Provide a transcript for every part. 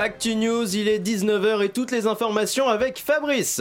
Actu News, il est 19h et toutes les informations avec Fabrice.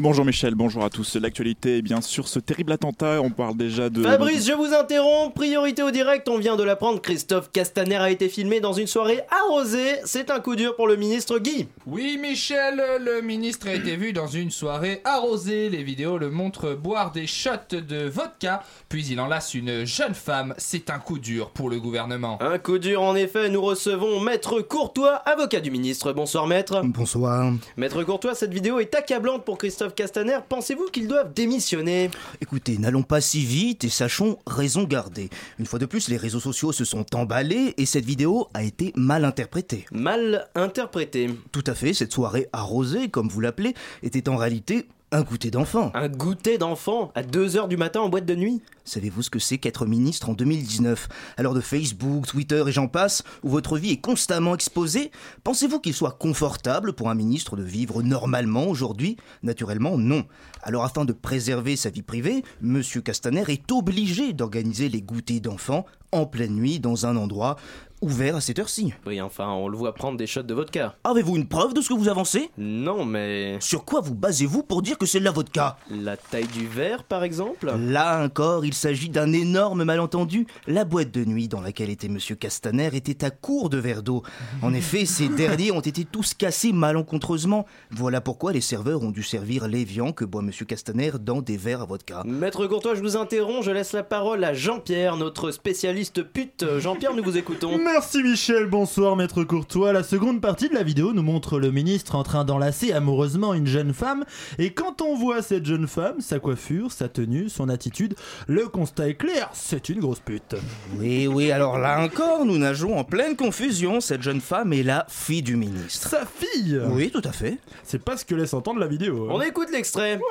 Bonjour Michel, bonjour à tous. L'actualité est bien sûr ce terrible attentat, on parle déjà de... Fabrice, je vous interromps, priorité au direct, on vient de l'apprendre, Christophe Castaner a été filmé dans une soirée arrosée, c'est un coup dur pour le ministre Guy. Oui Michel, le ministre a été vu dans une soirée arrosée, les vidéos le montrent boire des shots de vodka, puis il enlace une jeune femme, c'est un coup dur pour le gouvernement. Un coup dur en effet, nous recevons Maître Courtois, avocat du ministre. Bonsoir Maître. Bonsoir. Maître Courtois, cette vidéo est accablante pour Christophe Castaner. Pensez-vous qu'ils doivent démissionner? Écoutez, n'allons pas si vite et sachons raison garder. Une fois de plus, les réseaux sociaux se sont emballés et cette vidéo a été mal interprétée. Mal interprétée. Tout à fait, cette soirée arrosée, comme vous l'appelez, était en réalité un goûter d'enfant. Un goûter d'enfant à 2h du matin en boîte de nuit Savez-vous ce que c'est qu'être ministre en 2019 Alors de Facebook, Twitter et j'en passe, où votre vie est constamment exposée, pensez-vous qu'il soit confortable pour un ministre de vivre normalement aujourd'hui? Naturellement, non. Alors afin de préserver sa vie privée, Monsieur Castaner est obligé d'organiser les goûters d'enfants en pleine nuit dans un endroit ouvert à cette heure-ci. Oui, enfin, on le voit prendre des shots de vodka. Avez-vous une preuve de ce que vous avancez? Non, mais... Sur quoi vous basez-vous pour dire que c'est de la vodka? La taille du verre, par exemple? Là encore, il s'agit d'un énorme malentendu. La boîte de nuit dans laquelle était Monsieur Castaner était à court de verres d'eau. En effet, ces derniers ont été tous cassés malencontreusement. Voilà pourquoi les serveurs ont dû servir l'évian que boit Monsieur Castaner dans des verres à vodka. Maître Courtois, je vous interromps, je laisse la parole à Jean-Pierre, notre spécialiste pute. Jean-Pierre, nous vous écoutons. Merci Michel, bonsoir Maître Courtois. La seconde partie de la vidéo nous montre le ministre en train d'enlacer amoureusement une jeune femme. Et quand on voit cette jeune femme, sa coiffure, sa tenue, son attitude, le constat est clair, c'est une grosse pute. Oui, oui, alors là encore, nous nageons en pleine confusion. Cette jeune femme est la fille du ministre. Sa fille Oui, tout à fait. C'est pas ce que laisse entendre la vidéo. hein. On écoute l'extrait. tout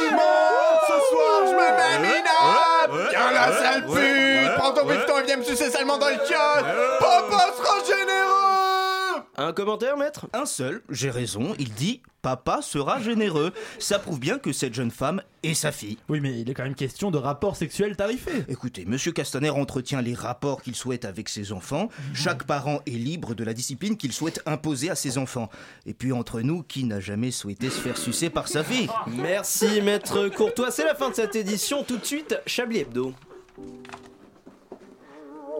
le monde ton piston et viens me sucer salement dans le kiosque Papa sera généreux Un commentaire, maître? Un seul, j'ai raison, il dit Papa sera généreux. Ça prouve bien que cette jeune femme est sa fille. Oui, mais il est quand même question de rapport sexuel tarifé. Écoutez, Monsieur Castaner entretient les rapports qu'il souhaite avec ses enfants. Chaque parent est libre de la discipline qu'il souhaite imposer à ses enfants. Et puis entre nous, qui n'a jamais souhaité se faire sucer par sa fille? Merci, maître Courtois. C'est la fin de cette édition. Tout de suite, Chablis Hebdo.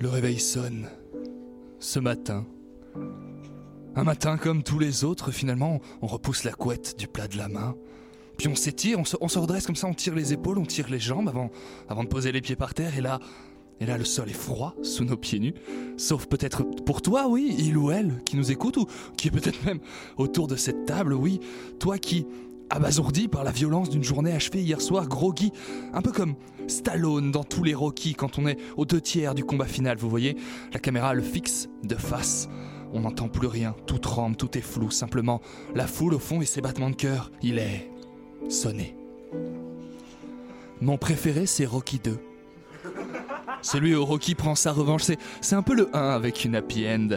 Le réveil sonne. Ce matin. Un matin comme tous les autres, finalement, on repousse la couette du plat de la main. Puis on s'étire, on se, redresse comme ça, on tire les épaules, on tire les jambes avant, avant de poser les pieds par terre. Et là, et là, le sol est froid sous nos pieds nus. Sauf peut-être pour toi, oui, il ou elle qui nous écoute, ou qui est peut-être même autour de cette table, oui. Toi qui, abasourdi par la violence d'une journée achevée hier soir, groggy, un peu comme Stallone dans tous les Rocky quand on est aux deux tiers du combat final, vous voyez La caméra le fixe de face. On n'entend plus rien, tout tremble, tout est flou, simplement la foule au fond et ses battements de cœur. Il est sonné. Mon préféré, c'est Rocky 2. Celui où Rocky prend sa revanche, c'est, un peu le 1 avec une happy end.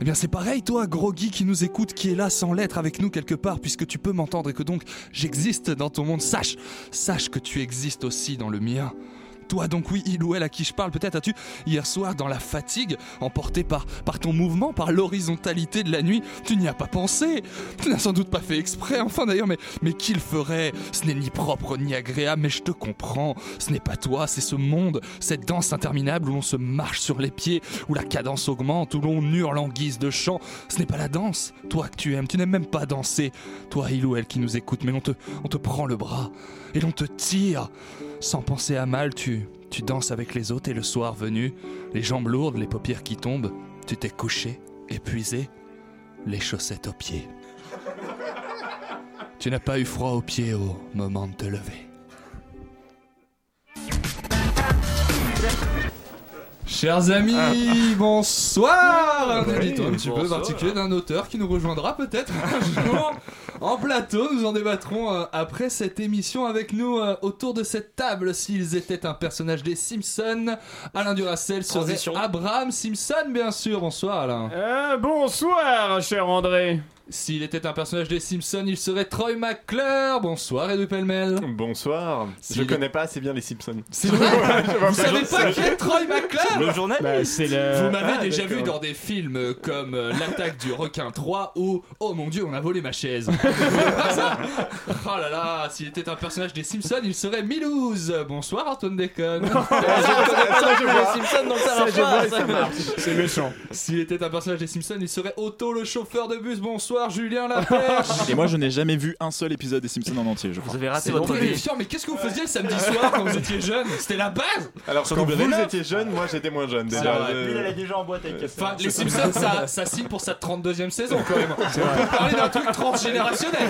Eh bien c'est pareil toi, Groggy qui nous écoute, qui est là sans l'être avec nous quelque part, puisque tu peux m'entendre et que donc j'existe dans ton monde. Sache, sache que tu existes aussi dans le mien. Toi donc oui, il ou elle à qui je parle, peut-être as-tu hier soir dans la fatigue, emporté par, par ton mouvement, par l'horizontalité de la nuit, tu n'y as pas pensé. Tu n'as sans doute pas fait exprès, enfin d'ailleurs, mais, mais qui le ferait? Ce n'est ni propre ni agréable, mais je te comprends. Ce n'est pas toi, c'est ce monde, cette danse interminable où l'on se marche sur les pieds, où la cadence augmente, où l'on hurle en guise de chant. Ce n'est pas la danse, toi que tu aimes, tu n'aimes même pas danser. Toi, il ou elle qui nous écoute, mais te, on te prend le bras et l'on te tire. Sans penser à mal, tu, tu danses avec les autres et le soir venu, les jambes lourdes, les paupières qui tombent, tu t'es couché, épuisé, les chaussettes aux pieds. Tu n'as pas eu froid aux pieds au moment de te lever. Chers amis, bonsoir. Un édito un petit peu particulier d'un auteur qui nous rejoindra peut-être un jour en plateau. Nous en débattrons euh, après cette émission avec nous euh, autour de cette table. S'ils étaient un personnage des Simpsons, Alain Duracel serait Transition. Abraham Simpson, bien sûr. Bonsoir Alain. Euh, bonsoir, cher André. S'il était un personnage des Simpsons, il serait Troy McClure. Bonsoir Edu Pellemel. Bonsoir. Je connais pas assez bien les Simpsons. C'est vrai Vous pas savez qui pas qui est Troy McClure Le journal bah. Vous m'avez Ah, déjà vu dans des films comme euh, L'attaque du requin 3 ou Oh mon dieu, on a volé ma chaise. oh là là, s'il était un personnage des Simpsons, il serait Milouz. Bonsoir Antoine ça marche. C'est méchant. S'il était un personnage des Simpsons, il serait Otto le chauffeur de bus. Bonsoir Julien Lapêche. Et moi, je n'ai jamais vu un seul épisode des Simpsons en entier, je crois. Vous avez raté C'est votre vie. mais qu'est-ce que vous faisiez le samedi soir quand vous étiez jeune? C'était la base Alors, quand vous W9. étiez jeune, moi j'étais moins jeune déjà. vrai. Euh, Lui, il allait déjà en boîte avec Enfin, les Simpsons, ça, ça signe pour sa 32ème saison quand même. On peut parler d'un truc transgénérationnel.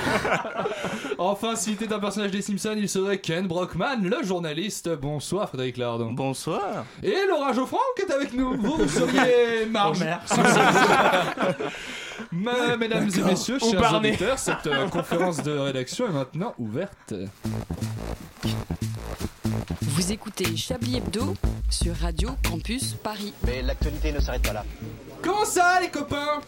Enfin, s'il était un personnage des Simpsons, il serait Ken Brockman, le journaliste. Bonsoir Frédéric Lardon. Bonsoir. Et Laura Geoffrand qui est avec nous. Vous, vous seriez Marge. Ma- mesdames et messieurs, chers Barney. auditeurs, cette euh, conférence de rédaction est maintenant ouverte. Vous écoutez Chablis Hebdo sur Radio Campus Paris. Mais l'actualité ne s'arrête pas là. Comment ça, les copains?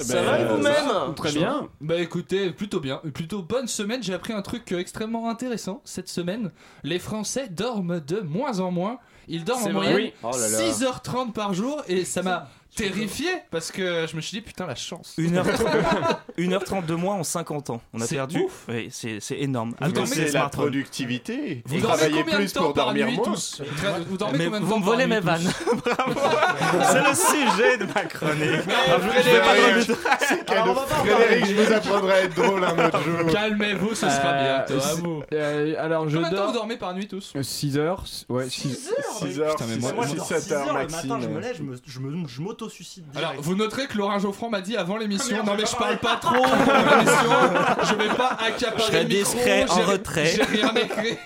Ça va et vous-même? Très bien. Bah écoutez, plutôt bien, plutôt bonne semaine. J'ai appris un truc euh, extrêmement intéressant cette semaine. Les Français dorment de moins en moins. Ils dorment en C'est vrai, moyenne oui. Oh là là. 6h30 par jour et ça m'a terrifié parce que je me suis dit putain la chance. 1h30, 1h30 de moins en 50 ans. On a C'est perdu. ouf. Oui, c'est c'est énorme. Vous dormez C'est la productivité. Vous travaillez plus pour dormir moins. tous Vous dormez Mais combien de vous temps me volez mes vannes. Bravo. C'est le sujet de ma chronique. Mais Je vais pas Frédéric, dormir. Frédéric, je vous apprendrai à être drôle un autre jour. Calmez-vous, ce sera Euh, bientôt à vous. Euh, alors, je Combien de temps vous dors. dormez par nuit tous 6 heures. Ouais, 6 6 heures, Putain, mais moi- 6 Moi, je dors 7 6 heures maximum. matin, je me lève, je me- Alors, vous noterez que Laurent Geoffrand m'a dit avant l'émission Ah, Non, mais je pas parle pas trop pendant l'émission, je vais pas accaparer Je serai le micro, discret, en retrait. J'ai rien écrit.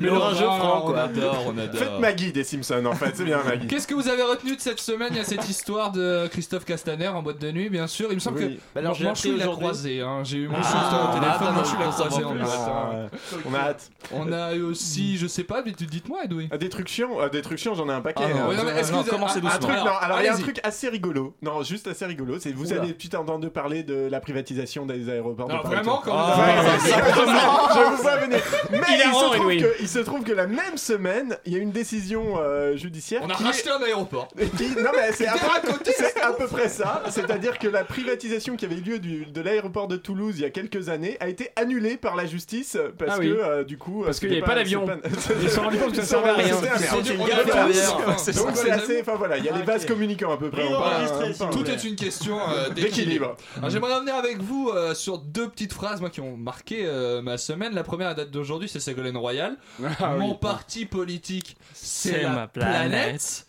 Mais Laurent Laurent Geoffrand, on quoi. adore, on adore. Faites Maggie des Simpsons en fait, c'est bien Maggie. Qu'est-ce que vous avez retenu de cette semaine? Il y a cette histoire de Christophe Castaner en boîte de nuit, bien sûr. Il me semble Oui. que Bah alors, j'ai l'a croisé. hein. J'ai eu mon Ah, au téléphone, ah, Manchou l'a croisé en. Ah, On a hâte. On a eu aussi, je sais pas, mais dites-moi, Edoui. Ah, Des trucs chiants, euh, des trucs chiants, j'en ai un paquet. Ah non, hein. Ouais, non, mais est-ce que vous avez- commencez doucement. alors il y a un truc assez rigolo. Non, juste assez rigolo. C'est vous avez peut-être entendu parler de la privatisation des aéroports. Vraiment, quand Ah. Je vous vois venir. Mais Il se trouve il se trouve que la même semaine, il y a une décision euh, judiciaire. On a qui racheté un aéroport. est- qui- non mais c'est à, peu près ça. C'est-à-dire que la privatisation qui avait eu lieu du- de l'aéroport de Toulouse il y a quelques années a été annulée par la justice parce Ah oui. que euh, du coup Parce qu'il c'était y avait pas d'avion. Ils se sont rendus compte que ça servait à rien. enfin, Donc donc, c'est les assez, amis, enfin voilà, il y a les Ok. vases communicants à peu près. Tout est une question euh, d'équilibre. J'aimerais revenir avec vous euh, sur deux petites phrases moi, qui ont marqué euh, ma semaine. La première à date d'aujourd'hui, c'est Ségolène Royal. Ah Mon oui. parti politique, c'est ma planète. planète.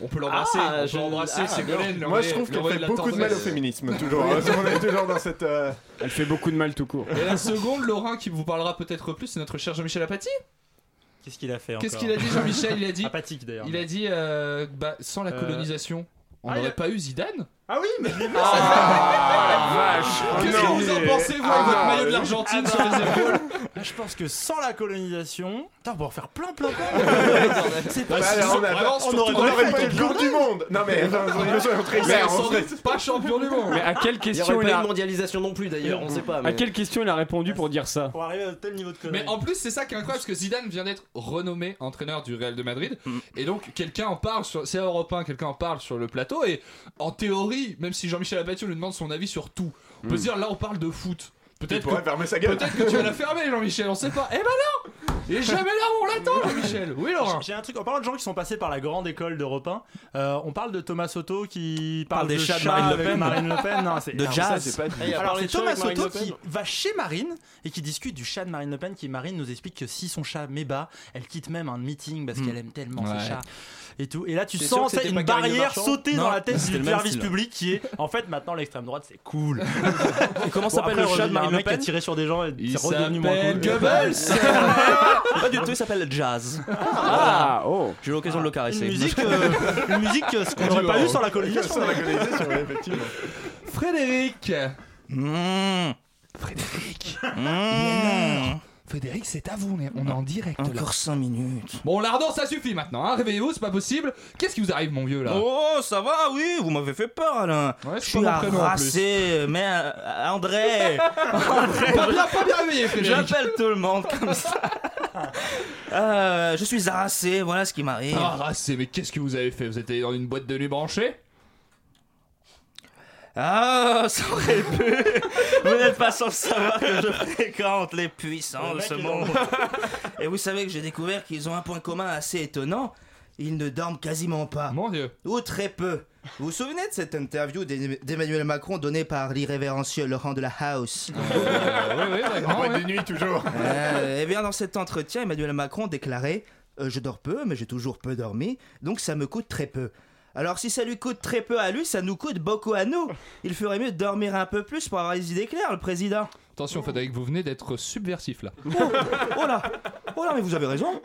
On peut l'embrasser, Ah, on peut embrasser ah, Ségolène. Moi je trouve qu'elle fait beaucoup de mal au féminisme toujours. on est toujours dans cette. euh, Elle fait beaucoup de mal tout court. Et la seconde, Laurent, qui vous parlera peut-être plus, c'est notre cher Jean-Michel Apathy. Qu'est-ce qu'il a fait Qu'est-ce qu'il a dit, Jean-Michel? Il a dit, Apathique d'ailleurs. il a dit, euh, bah, sans la Euh, colonisation, on ah, il n'aurait a- pas eu Zidane? Ah oui, mais je l'ai vu. Ah, vache Qu'est-ce que non. vous en pensez, vous, Ah, avec votre maillot de l'Argentine ah, sur les épaules Ah, Je pense que sans la colonisation, putain, on peut en faire plein, plein, plein. C'est Bah, pas alors, on a- Vraiment, on aurait on aurait pas le Coupe du Monde Non mais enfin, très Mais clairs, sans on serait- pas champion du monde. Mais à quelle Il n'y question aurait il pas eu a de mondialisation non plus d'ailleurs, on sait pas. à mais- quelle question il a répondu pour dire ça Pour arriver à tel niveau de connerie. Mais en plus, c'est ça qui est incroyable parce que Zidane vient d'être renommé entraîneur du Real de Madrid. Mm. Et donc, quelqu'un en parle sur. C'est européen, quelqu'un en parle sur le plateau. Et en théorie, même si Jean-Michel Apathy lui demande son avis sur tout, on peut se dire là, on parle de foot. Peut-être pourrait que, fermer sa gueule. peut-être que tu vas la fermer, Jean-Michel, on sait pas. Eh ben non Il est jamais là où on l'attend, Jean-Michel. Oui, Laurent. J'ai un truc, en parlant de gens qui sont passés par la grande école d'Europe 1, euh, on parle de Thomas Soto qui parle, Parle des de chats de Marine Le Pen. Marine Le Pen. Non, c'est- De jazz. Ça, c'est pas dit. Il a Alors c'est Thomas Soto Le Pen. qui va chez Marine et qui discute du chat de Marine Le Pen qui Marine nous explique que si son chat mébat, elle quitte même un meeting parce Hmm. qu'elle aime tellement Ouais. ses chats et tout. Et là tu sens une barrière sauter Non, dans la tête du service public qui est en fait maintenant l'extrême droite c'est cool. Et comment Bon, s'appelle le chat de Marine Le mec qui a tiré sur des gens et Il c'est redevenu moins cool. Goebbels Pas du tout, il s'appelle Jazz. Ah, oh. J'ai eu l'occasion de le caresser. Une musique, euh, une musique euh, ce qu'on n'aurait pas eu sans la colonisation. Sur la colonisation, ouais, effectivement. Frédéric Mmh. Frédéric Mmh. Frédéric, c'est à vous, on est- on est en direct là. Encore 5 minutes. Bon, Lardon, ça suffit maintenant, hein. réveillez-vous, c'est pas possible. Qu'est-ce qui vous arrive, mon vieux là? Oh, ça va, oui, vous m'avez fait peur, Alain. Ouais, Je suis harassé, mais euh, André. André, Pas bien, pas bien réveillé, Frédéric. J'appelle tout le monde comme ça. Euh, je suis harassé, voilà ce qui m'arrive. Ah, rassé, mais qu'est-ce que vous avez fait? Vous êtes allé dans une boîte de nuit branchée? Ah, ça aurait pu. Vous n'êtes pas sans savoir que je fréquente les puissants de ce monde. Et vous savez que j'ai découvert qu'ils ont un point commun assez étonnant. Ils ne dorment quasiment pas. Mon dieu. Ou très peu. Vous vous souvenez de cette interview d'E- d'Emmanuel Macron donnée par l'irrévérencieux Laurent de la House? Euh, oui, oui, ouais. de nuit, toujours. Euh, Eh bien, dans cet entretien, Emmanuel Macron déclarait euh, Je dors peu, mais j'ai toujours peu dormi, donc ça me coûte très peu. Alors, si ça lui coûte très peu à lui, ça nous coûte beaucoup à nous. Il ferait mieux de dormir un peu plus pour avoir les idées claires, le président. Attention, Frédéric, vous venez d'être subversif là. Oh là Oh là, mais vous avez raison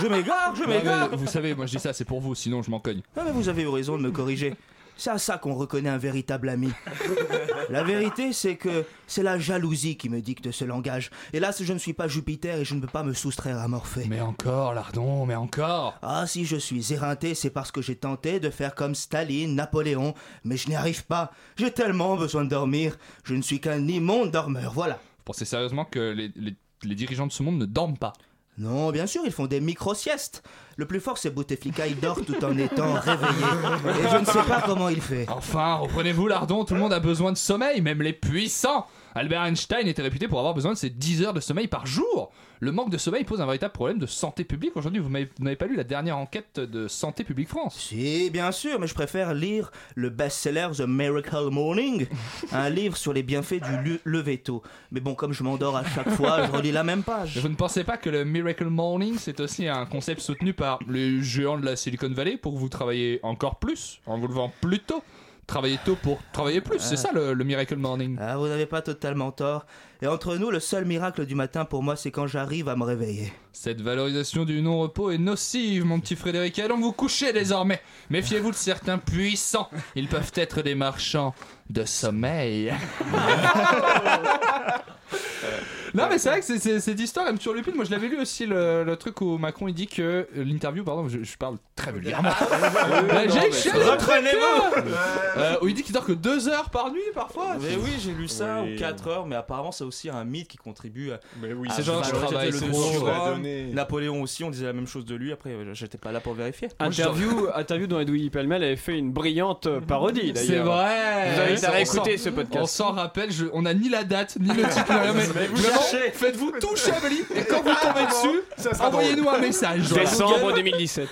Je m'égare, je m'égare vous savez, moi je dis ça, c'est pour vous, sinon je m'en cogne. Ah, mais vous avez eu raison de me corriger. C'est à ça qu'on reconnaît un véritable ami. La vérité, c'est que c'est la jalousie qui me dicte ce langage. Hélas, je ne suis pas Jupiter et je ne peux pas me soustraire à Morphée. Mais encore, Lardon, mais encore Ah, si je suis éreinté, c'est parce que j'ai tenté de faire comme Staline, Napoléon, mais je n'y arrive pas. J'ai tellement besoin de dormir. Je ne suis qu'un immonde dormeur, voilà. Vous pensez sérieusement que les, les- les dirigeants de ce monde ne dorment pas? Non, bien sûr, ils font des micro-siestes. Le plus fort, c'est Bouteflika, il dort tout en étant réveillé. Et je ne sais pas comment il fait. Enfin, reprenez-vous, Lardon, tout le monde a besoin de sommeil, même les puissants Albert Einstein était réputé pour avoir besoin de ses 10 heures de sommeil par jour Le manque de sommeil pose un véritable problème de santé publique. Aujourd'hui, vous n'avez pas lu la dernière enquête de Santé publique France Si, bien sûr, mais je préfère lire le best-seller The Miracle Morning, un livre sur les bienfaits du lever tôt. Mais bon, comme je m'endors à chaque fois, je relis la même page. Vous ne pensez pas que le Miracle Morning, c'est aussi un concept soutenu par les géants de la Silicon Valley pour vous travaillez encore plus, en vous levant plus tôt Travailler tôt pour travailler plus, c'est ça le, le Miracle Morning. Ah, vous n'avez pas totalement tort. Et entre nous, le seul miracle du matin pour moi, c'est quand j'arrive à me réveiller. Cette valorisation du non-repos est nocive, mon petit Frédéric. Allons vous coucher désormais. Méfiez-vous de certains puissants. Ils peuvent être des marchands de sommeil. Non mais c'est vrai que c'est- c'est- cette histoire elle me turlupine. Moi je l'avais lu aussi le, le truc où Macron il dit que euh, l'interview pardon je, je parle très vulgairement. J'ai chialé le truc, là. Euh, où il dit qu'il dort que deux heures par nuit parfois. Mais oui, j'ai lu ça, ou 4 heures, mais apparemment c'est aussi un mythe qui contribue à. Mais oui, C'est genre, je travaille le trop. surhomme. donné. Napoléon aussi, on disait la même chose de lui. Après, euh, j'étais pas là pour vérifier. Interview, interview dont Edoui Pellemel avait fait une brillante euh, parodie d'ailleurs. C'est vrai. Vous avez à on réécouter s'en- ce On podcast. s'en rappelle, je- on a ni la date, ni le titre, ni rien, mais vraiment, faites-vous tout Chablis et quand vous tombez dessus, envoyez-nous un message. Décembre 2017.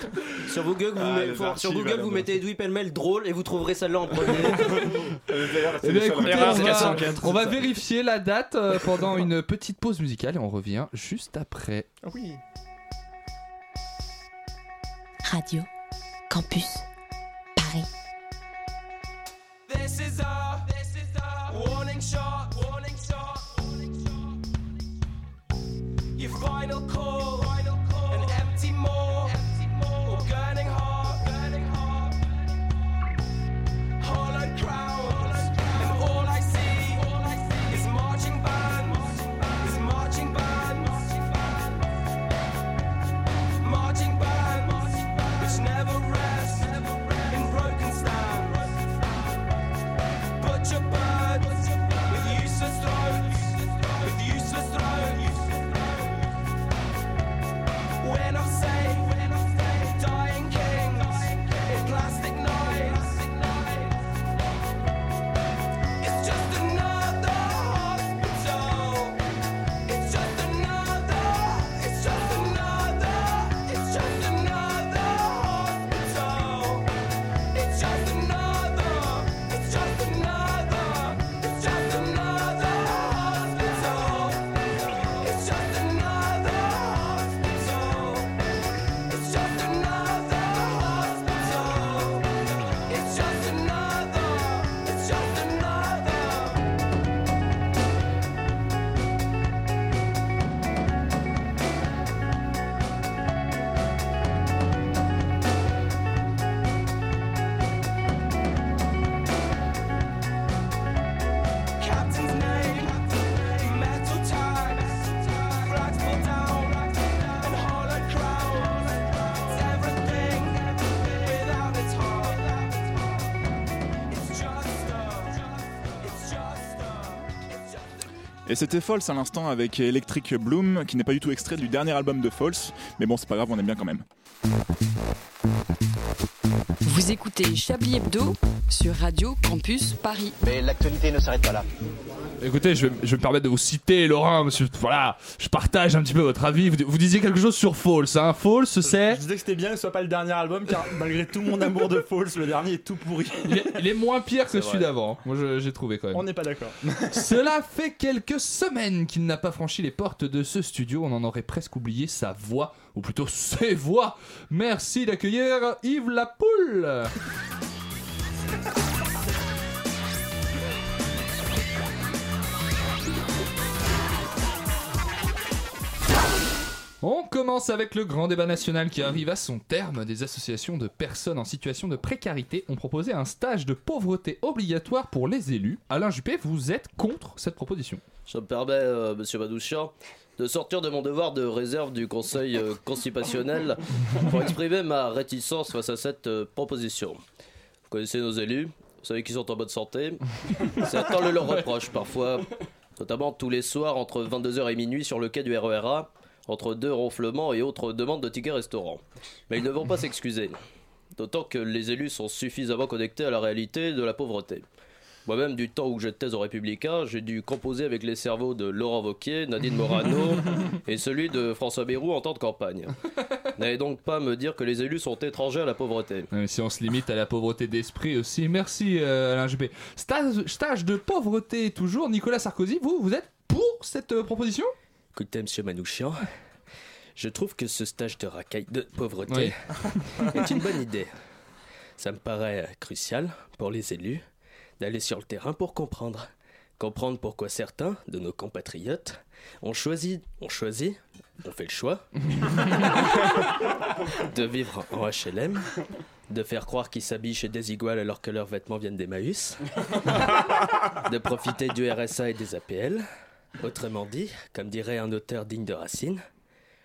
Sur Google, vous, Ah, met- sur Google, vous mettez Edoui Pellemel drôle et vous trouverez celle-là en premier. Eh bien, seul écoutez, référence on va, 404, on va c'est ça. vérifier la date euh, pendant une petite pause musicale et on revient juste après. Ah oui. Radio Campus Paris. This is a, this is a warning shot, warning shot. Your final Et c'était False à l'instant avec Electric Bloom, qui n'est pas du tout extrait du dernier album de False, mais bon, c'est pas grave, on aime bien quand même. Vous écoutez Chablis Hebdo sur Radio Campus Paris. Mais l'actualité ne s'arrête pas là. Écoutez, je vais, je vais me permettre de vous citer, Laurent, monsieur. Voilà, je partage un petit peu votre avis. Vous, vous disiez quelque chose sur False, hein. False, c'est. Je disais que c'était bien que ce soit pas le dernier album, car malgré tout mon amour de False, le dernier est tout pourri. Il est, il est moins pire que celui d'avant. Moi, je- j'ai trouvé quand même. On n'est pas d'accord. Cela fait quelques semaines qu'il n'a pas franchi les portes de ce studio. On en aurait presque oublié sa voix, ou plutôt ses voix. Merci d'accueillir Yves Lapoule. On commence avec le grand débat national qui arrive à son terme. Des associations de personnes en situation de précarité ont proposé un stage de pauvreté obligatoire pour les élus. Alain Juppé, vous êtes contre cette proposition Je me permets, euh, monsieur Madouchian, de sortir de mon devoir de réserve du Conseil euh, constitutionnel pour exprimer ma réticence face à cette euh, proposition. Vous connaissez nos élus, vous savez qu'ils sont en bonne santé. Certains le leur reprochent parfois, notamment tous les soirs entre 22h et minuit sur le quai du RERA, entre deux ronflements et autres demandes de tickets restaurant. Mais ils ne vont pas s'excuser. D'autant que les élus sont suffisamment connectés à la réalité de la pauvreté. Moi-même, du temps où j'étais aux Républicains, j'ai dû composer avec les cerveaux de Laurent Wauquiez, Nadine Morano et celui de François Bayrou en temps de campagne. N'allez donc pas me dire que les élus sont étrangers à la pauvreté. Mais si on se limite à la pauvreté d'esprit aussi, merci euh, Alain Juppé. Stage, stage de pauvreté toujours, Nicolas Sarkozy, vous, vous êtes pour cette euh, proposition? Écoutez, monsieur Manouchian, je trouve que ce stage de racaille de pauvreté est une bonne idée. Ça me paraît crucial pour les élus d'aller sur le terrain pour comprendre. Comprendre pourquoi certains de nos compatriotes ont choisi, ont choisi, ont fait le choix de vivre en HLM, de faire croire qu'ils s'habillent chez Desigual alors que leurs vêtements viennent d'Emmaüs, de profiter du RSA et des APL. Autrement dit, comme dirait un auteur digne de Racine,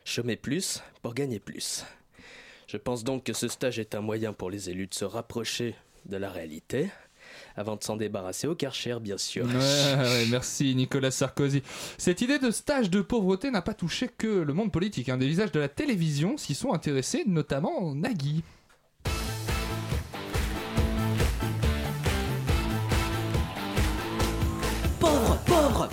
chômer plus pour gagner plus. Je pense donc que ce stage est un moyen pour les élus de se rapprocher de la réalité, avant de s'en débarrasser au Karcher, bien sûr. Ouais, ouais, merci Nicolas Sarkozy. Cette idée de stage de pauvreté n'a pas touché que le monde politique. hein. Des visages de la télévision s'y sont intéressés, notamment Nagui. Pauvre, pauvre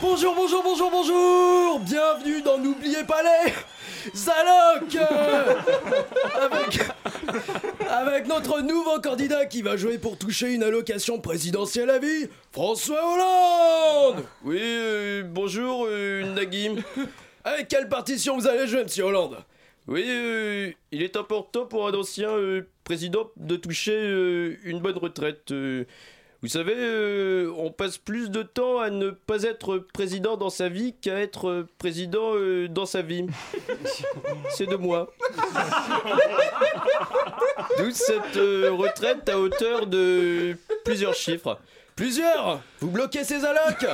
Bonjour, bonjour, bonjour, bonjour Bienvenue dans N'oubliez pas les Zaloc euh, avec, avec notre nouveau candidat qui va jouer pour toucher une allocation présidentielle à vie, François Hollande Oui, euh, bonjour euh, Nagui. Avec quelle partition vous allez jouer, monsieur Hollande? Oui, euh, il est important pour un ancien président de toucher une bonne retraite. Vous savez, euh, on passe plus de temps à ne pas être président dans sa vie qu'à être euh, président euh, dans sa vie. C'est de moi. D'où cette euh, retraite à hauteur de plusieurs chiffres. Plusieurs Vous bloquez ces allocs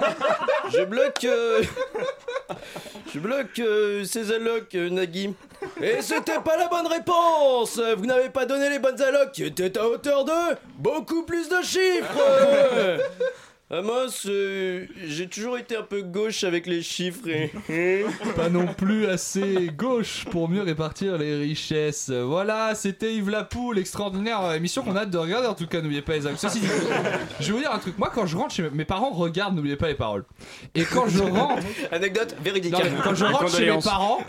Je bloque... euh, Je bloque euh, ces allocs, euh, Nagui. Et c'était pas la bonne réponse Vous n'avez pas donné les bonnes allocs qui étaient à hauteur de beaucoup plus de chiffres. Ah mince, euh, j'ai toujours été un peu gauche avec les chiffres et... Pas non plus assez gauche pour mieux répartir les richesses. Voilà, c'était Yves Lapoule, extraordinaire émission qu'on a hâte de regarder en tout cas, n'oubliez pas les actes. Ceci dit, je vais vous dire un truc, moi quand je rentre chez mes- parents regardent, n'oubliez pas les paroles. Et quand je rentre, Anecdote véridique. Non, mais quand je rentre chez mes parents,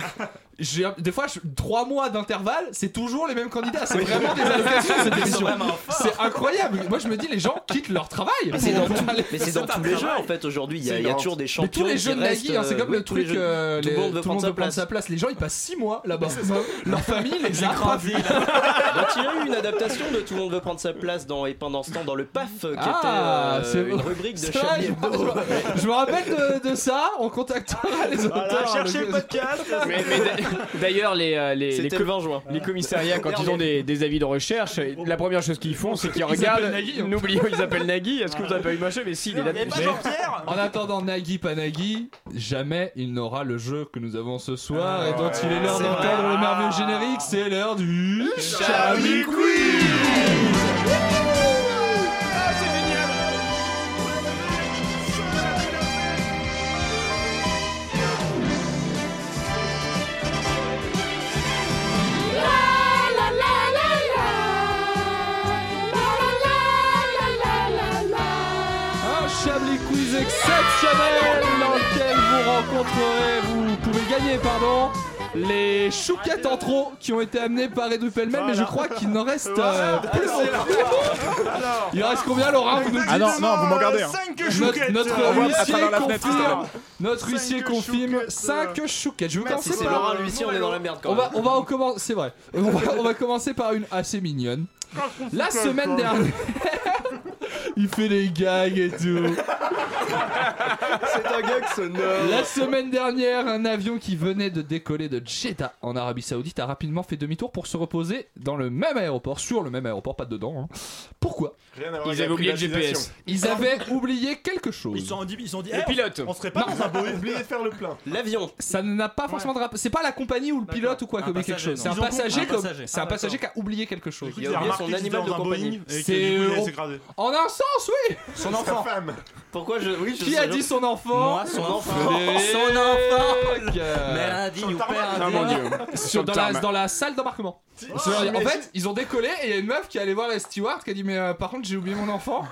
j'ai des fois je- trois mois d'intervalle, c'est toujours les mêmes candidats. C'est vraiment des allocations cette émission. C'est incroyable. Moi je me dis les gens quittent leur travail. Mais c'est dans, pour tout- aller- mais c'est dans tous les jeux en fait aujourd'hui. Il y a, il y a toujours des Mais champions. tous les jeux de Nagui, hein, c'est euh, comme oui, le truc. jeux. euh, Tout le monde veut prendre sa place. sa place. Les gens ils passent 6 mois là-bas. Leur famille les a il y a eu une adaptation de Tout le monde veut prendre sa place dans, et pendant ce temps dans le PAF qui Ah, était c'est euh, une rubrique de Chablis je, Hebdo. me- je me rappelle de, ça. On contactera les auteurs. cherchez le podcast. D'ailleurs, les, euh, les, les, C'était le 20 juin. les commissariats, quand ils ont des, des avis de recherche, la première chose qu'ils font, c'est qu'ils regardent. hein. N'oublions, ils appellent Nagui. Est-ce que vous avez pas eu machin Mais si, il est là. En attendant Nagui pas Nagui, jamais il n'aura le jeu que nous avons ce soir et dont il est l'heure d'entendre le merveilleux générique, c'est l'heure du Chablis Quiz exceptionnel dans lequel vous rencontrerez, vous pouvez gagner, pardon, les chouquettes en trop qui ont été amenées par Edu Pellemel, mais je crois qu'il n'en reste euh, plus Il reste combien, Laurent vous nous dites Ah non, non, vous m'en gardez. hein. Notre, notre On voit à huissier travers la fenêtre, confirme, notre huissier confirme 5 chouquettes. Je vais commencer c'est par Laurent l'huissier, on est dans la merde quand on va, même. on va en commencer, c'est vrai. On va, on va commencer par une assez mignonne. La semaine dernière, il fait des gags et tout. C'est un gag sonore. La semaine dernière, un avion qui venait de décoller de Jeddah en Arabie Saoudite a rapidement fait demi-tour pour se reposer dans le même aéroport, sur le même aéroport, pas dedans. hein. Pourquoi? Rien à voir Ils avec la avaient oublié le privatisation. GPS. Ils avaient oublié quelque chose. Ils se sont dit, ils se sont dit Le eh, pilote. on serait pas dans un Boeing. Oubliez de faire le plein. L'avion. Ça n'a pas forcément de rapport. C'est pas la compagnie ou le pilote ou quoi qui a oublié quelque passager, chose. C'est un non. Ils ont passager, compris. Un comme- passager. c'est un passager qui a oublié quelque chose. Il a oublié son animal de compagnie. C'est. En un sens, oui. Son Sa enfant. femme. Pourquoi je. Oui, je Qui a dit son enfant Moi, son enfant. Son enfant. Euh, Merde, ou père Ah mon dieu. sur- dans, la, dans la salle d'embarquement. En fait, ils ont décollé et il y a une meuf qui allait voir la steward qui a dit mais euh, par contre j'ai oublié mon enfant.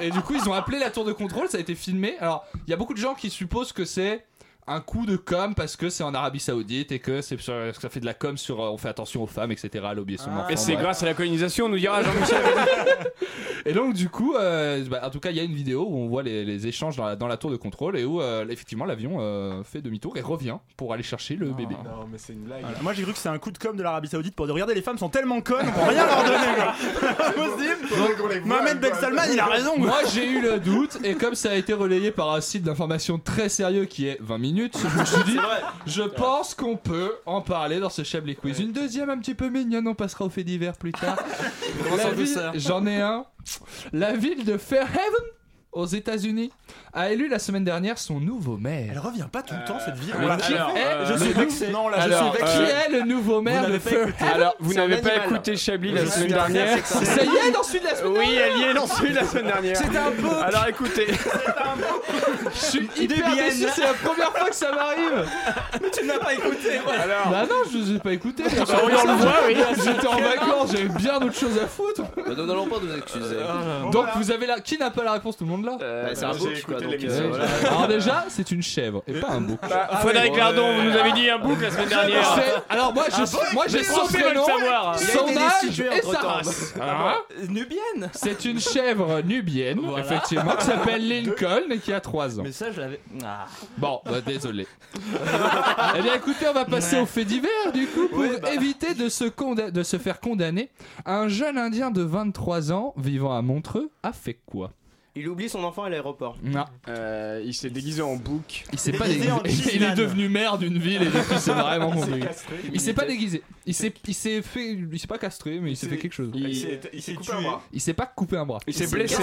Et du coup ils ont appelé la tour de contrôle, ça a été filmé. Alors il y a beaucoup de gens qui supposent que c'est un coup de com parce que c'est en Arabie Saoudite et que c'est ça fait de la com sur euh, on fait attention aux femmes etc. Elle a oublié son enfant. Et c'est grâce à la colonisation, nous dira Jean-Michel. Et donc du coup, euh, bah, en tout cas, il y a une vidéo où on voit les, les échanges dans la, dans la tour de contrôle et où euh, effectivement l'avion euh, fait demi-tour et revient pour aller chercher le bébé. Non, mais c'est une blague. Voilà. Moi j'ai cru que c'est un coup de com de l'Arabie Saoudite pour dire regardez les femmes sont tellement connes on peut rien leur donner possible. Mohamed Ben. Salman il a raison. Moi j'ai eu le doute et comme ça a été relayé par un site d'information très sérieux qui est 20 minutes, je me suis dit je pense qu'on peut en parler dans ce Chablis Quiz. Une deuxième un petit peu mignonne, on passera au fait divers plus tard. J'en ai un. La ville de Fairhaven aux États-Unis a élu la semaine dernière son nouveau maire. Elle revient pas tout le temps cette ville. Mais On l'a qui est je le suis nouveau- vexé. Non là je Alors, suis Qui vexé. est le nouveau maire de Alors, vous un n'avez pas animal. écouté Chablis la Je semaine dernière. Ça y est, dans celui de la semaine Oui, elle y est dans celui de la semaine dernière. C'est un beau. Alors écoutez, Je suis hyper déçu, c'est la première fois que ça m'arrive. Mais tu ne l'as pas écouté. alors. Bah non, je vous ai pas écouté. sûr. Bah. J'étais en vacances, j'avais bien d'autres choses à foutre. Bah, Nous n'allons pas nous excuser. Donc vous avez la. Qui n'a pas la réponse Tout le monde là Bah, c'est un j'ai bouc quoi. Donc, euh, voilà. Alors déjà, c'est une chèvre et pas un bouc. Frédéric Lardon, vous nous avez dit un bouc la semaine dernière. C'est- Alors moi, je, moi j'ai son prénom, savoir. Il a son été âge destitué et sa entre-temps. race. Hein Nubienne. C'est une chèvre nubienne, effectivement, qui s'appelle Lincoln et qui a 3 ans. Mais ça je l'avais. Ah. Bon, bah, désolé. eh bien, écoutez, on va passer au fait divers, du coup, pour éviter de se, conda- de se faire condamner. Un jeune Indien de 23 ans, vivant à Montreux, a fait quoi? Il oublie son enfant à l'aéroport. Non, Euh, il s'est déguisé en bouc. il s'est pas Déguisé en Il est devenu maire d'une ville et depuis, c'est vraiment compliqué. castré. Il s'est pas déguisé. Il s'est, il s'est fait, il s'est pas castré, mais il s'est s'est- fait quelque chose. Il s'est il s'est coupé un bras. Il s'est pas coupé un bras. Il s'est s'est blessé.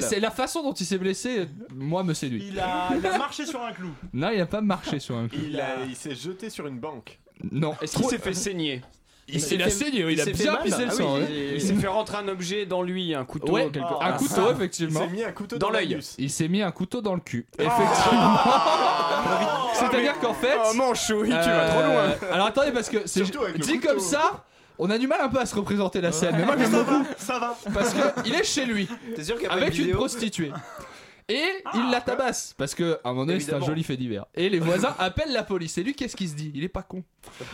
c'est la façon dont il s'est blessé, moi, me séduit. Il a, il a marché sur un clou. Non, il a pas marché sur un coup. Il, a- il s'est jeté sur une banque. Non. Est-ce qu'il s'est fait saigner Il, s'est- il a saigné, oui, il, a bien pissé le Ah sang. oui, hein. il- Il s'est fait rentrer un objet dans lui, un couteau, Ouais, quelque un Ah, couteau, ça. Il effectivement. s'est mis un couteau Dans dans, l'œil. Il s'est mis un couteau dans le cul. Effectivement. C'est-à-dire qu'en fait. Oh mon chouille, tu vas euh, trop loin. Alors attendez, parce que c'est dit comme ça. On a du mal un peu à se représenter la scène, mais moi j'aime beaucoup Ça va. parce que il est chez lui T'es sûr qu'il y a pas avec une prostituée et il la tabasse parce que à un moment donné c'est un joli fait divers. Et les voisins appellent la police. Et lui qu'est-ce qu'il se dit? Il est pas con.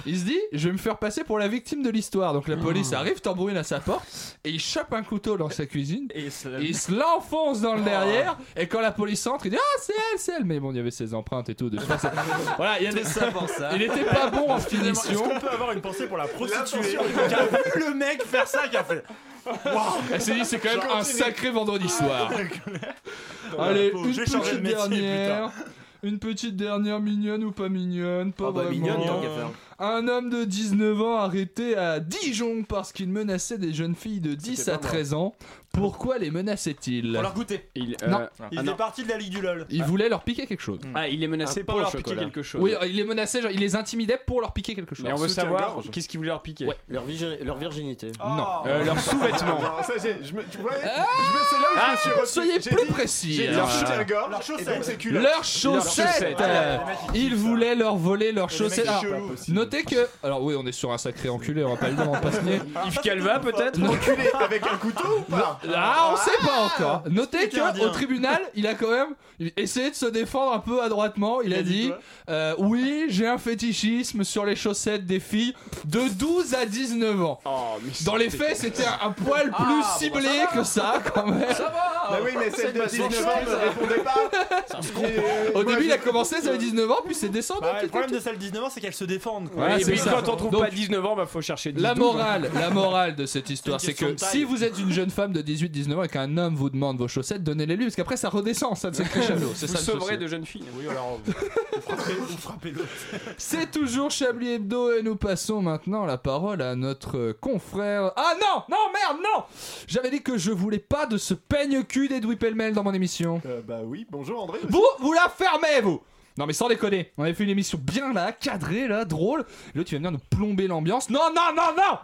Il se dit je vais me faire passer pour la victime de l'histoire. Donc la police arrive, tambourine à sa porte et il chope un couteau dans sa cuisine. Et Il se l'enfonce dans le derrière et quand la police entre, il dit ah c'est elle, c'est elle. Mais bon, il y avait ses empreintes et tout. De voilà, il y a des ça pour ça. Il était pas bon en Est-ce finition. qu'on peut avoir une pensée pour la prostituée qui a vu le mec faire ça, qui a fait. Elle s'est dit c'est quand même un sacré vendredi soir. Allez, une petite dernière. Une petite dernière mignonne ou pas mignonne, pas Ah bah vraiment. mignonne tant qu'à faire. Un homme de 19 ans arrêté à Dijon parce qu'il menaçait des jeunes filles de 10 C'était à pas moi. 13 ans. Pourquoi les menaçait-il Pour leur goûter. Il, Non. euh, Il ah, faisait non. partie de la Ligue du LOL. Il voulait leur piquer quelque chose. Ah, il les menaçait pour leur piquer quelque chose. Oui, il les menaçait, genre, il les intimidait pour leur piquer quelque chose. Mais on veut savoir qu'est-ce qu'il voulait leur piquer. Ouais. Leur, virgi- leur virginité. Non. Euh, leurs sous-vêtements. Non, ça, j'ai- je me, tu vois, me- c'est là où je me suis retenu. Soyez plus dit- précis. J'ai dit alors. soutien-gorge, Leurs et donc chaussettes. c'est culotte. Leurs chaussettes. chaussettes. Euh, Il voulait leur voler leurs chaussettes. Notez que. Alors, oui, on est sur un sacré enculé, on va pas le dire, on va pas se nier. Yves Calva peut-être Enculé avec un couteau ou pas Ah, on sait pas encore. Notez Expliquez un que bien. au tribunal, il a quand même essayé de se défendre un peu adroitement. Il, a dit, euh, oui, j'ai un fétichisme sur les chaussettes des filles de 12 à 19 ans. Dans les faits, c'était un, un poil plus Ah, bon, ciblé ça va. que ça, quand même. Bah oui, mais celle de pas 19 ans ne ça. répondait pas. Euh, Au début, il a commencé, ça avait 19 ans, puis c'est descendu. Bah, le problème de celle de 19 ans, c'est qu'elles se défendent. Voilà, Et c'est puis ça. quand on trouve Donc, pas 19 ans, bah faut chercher 10 La 12, hein. morale, la morale de cette histoire, C'est que si vous êtes une jeune femme de 18-19 ans et qu'un homme vous demande vos chaussettes, donnez-les lui, parce qu'après ça redescend, ça c'est crescendo. C'est Vous ça le sauverez de jeunes filles. Oui, alors. Vous frappez, l'autre. C'est toujours Chablis Hebdo et nous passons maintenant la parole à notre confrère. Ah non, non, merde, non J'avais dit que je voulais pas de ce peigne-cul d'Edoui Pellemel dans mon émission. Euh, bah oui, bonjour André. Vous, vous la fermez, vous non mais sans déconner, on avait fait une émission bien là, cadrée là, drôle. Et là tu vas venir nous plomber l'ambiance. Non, non, non, non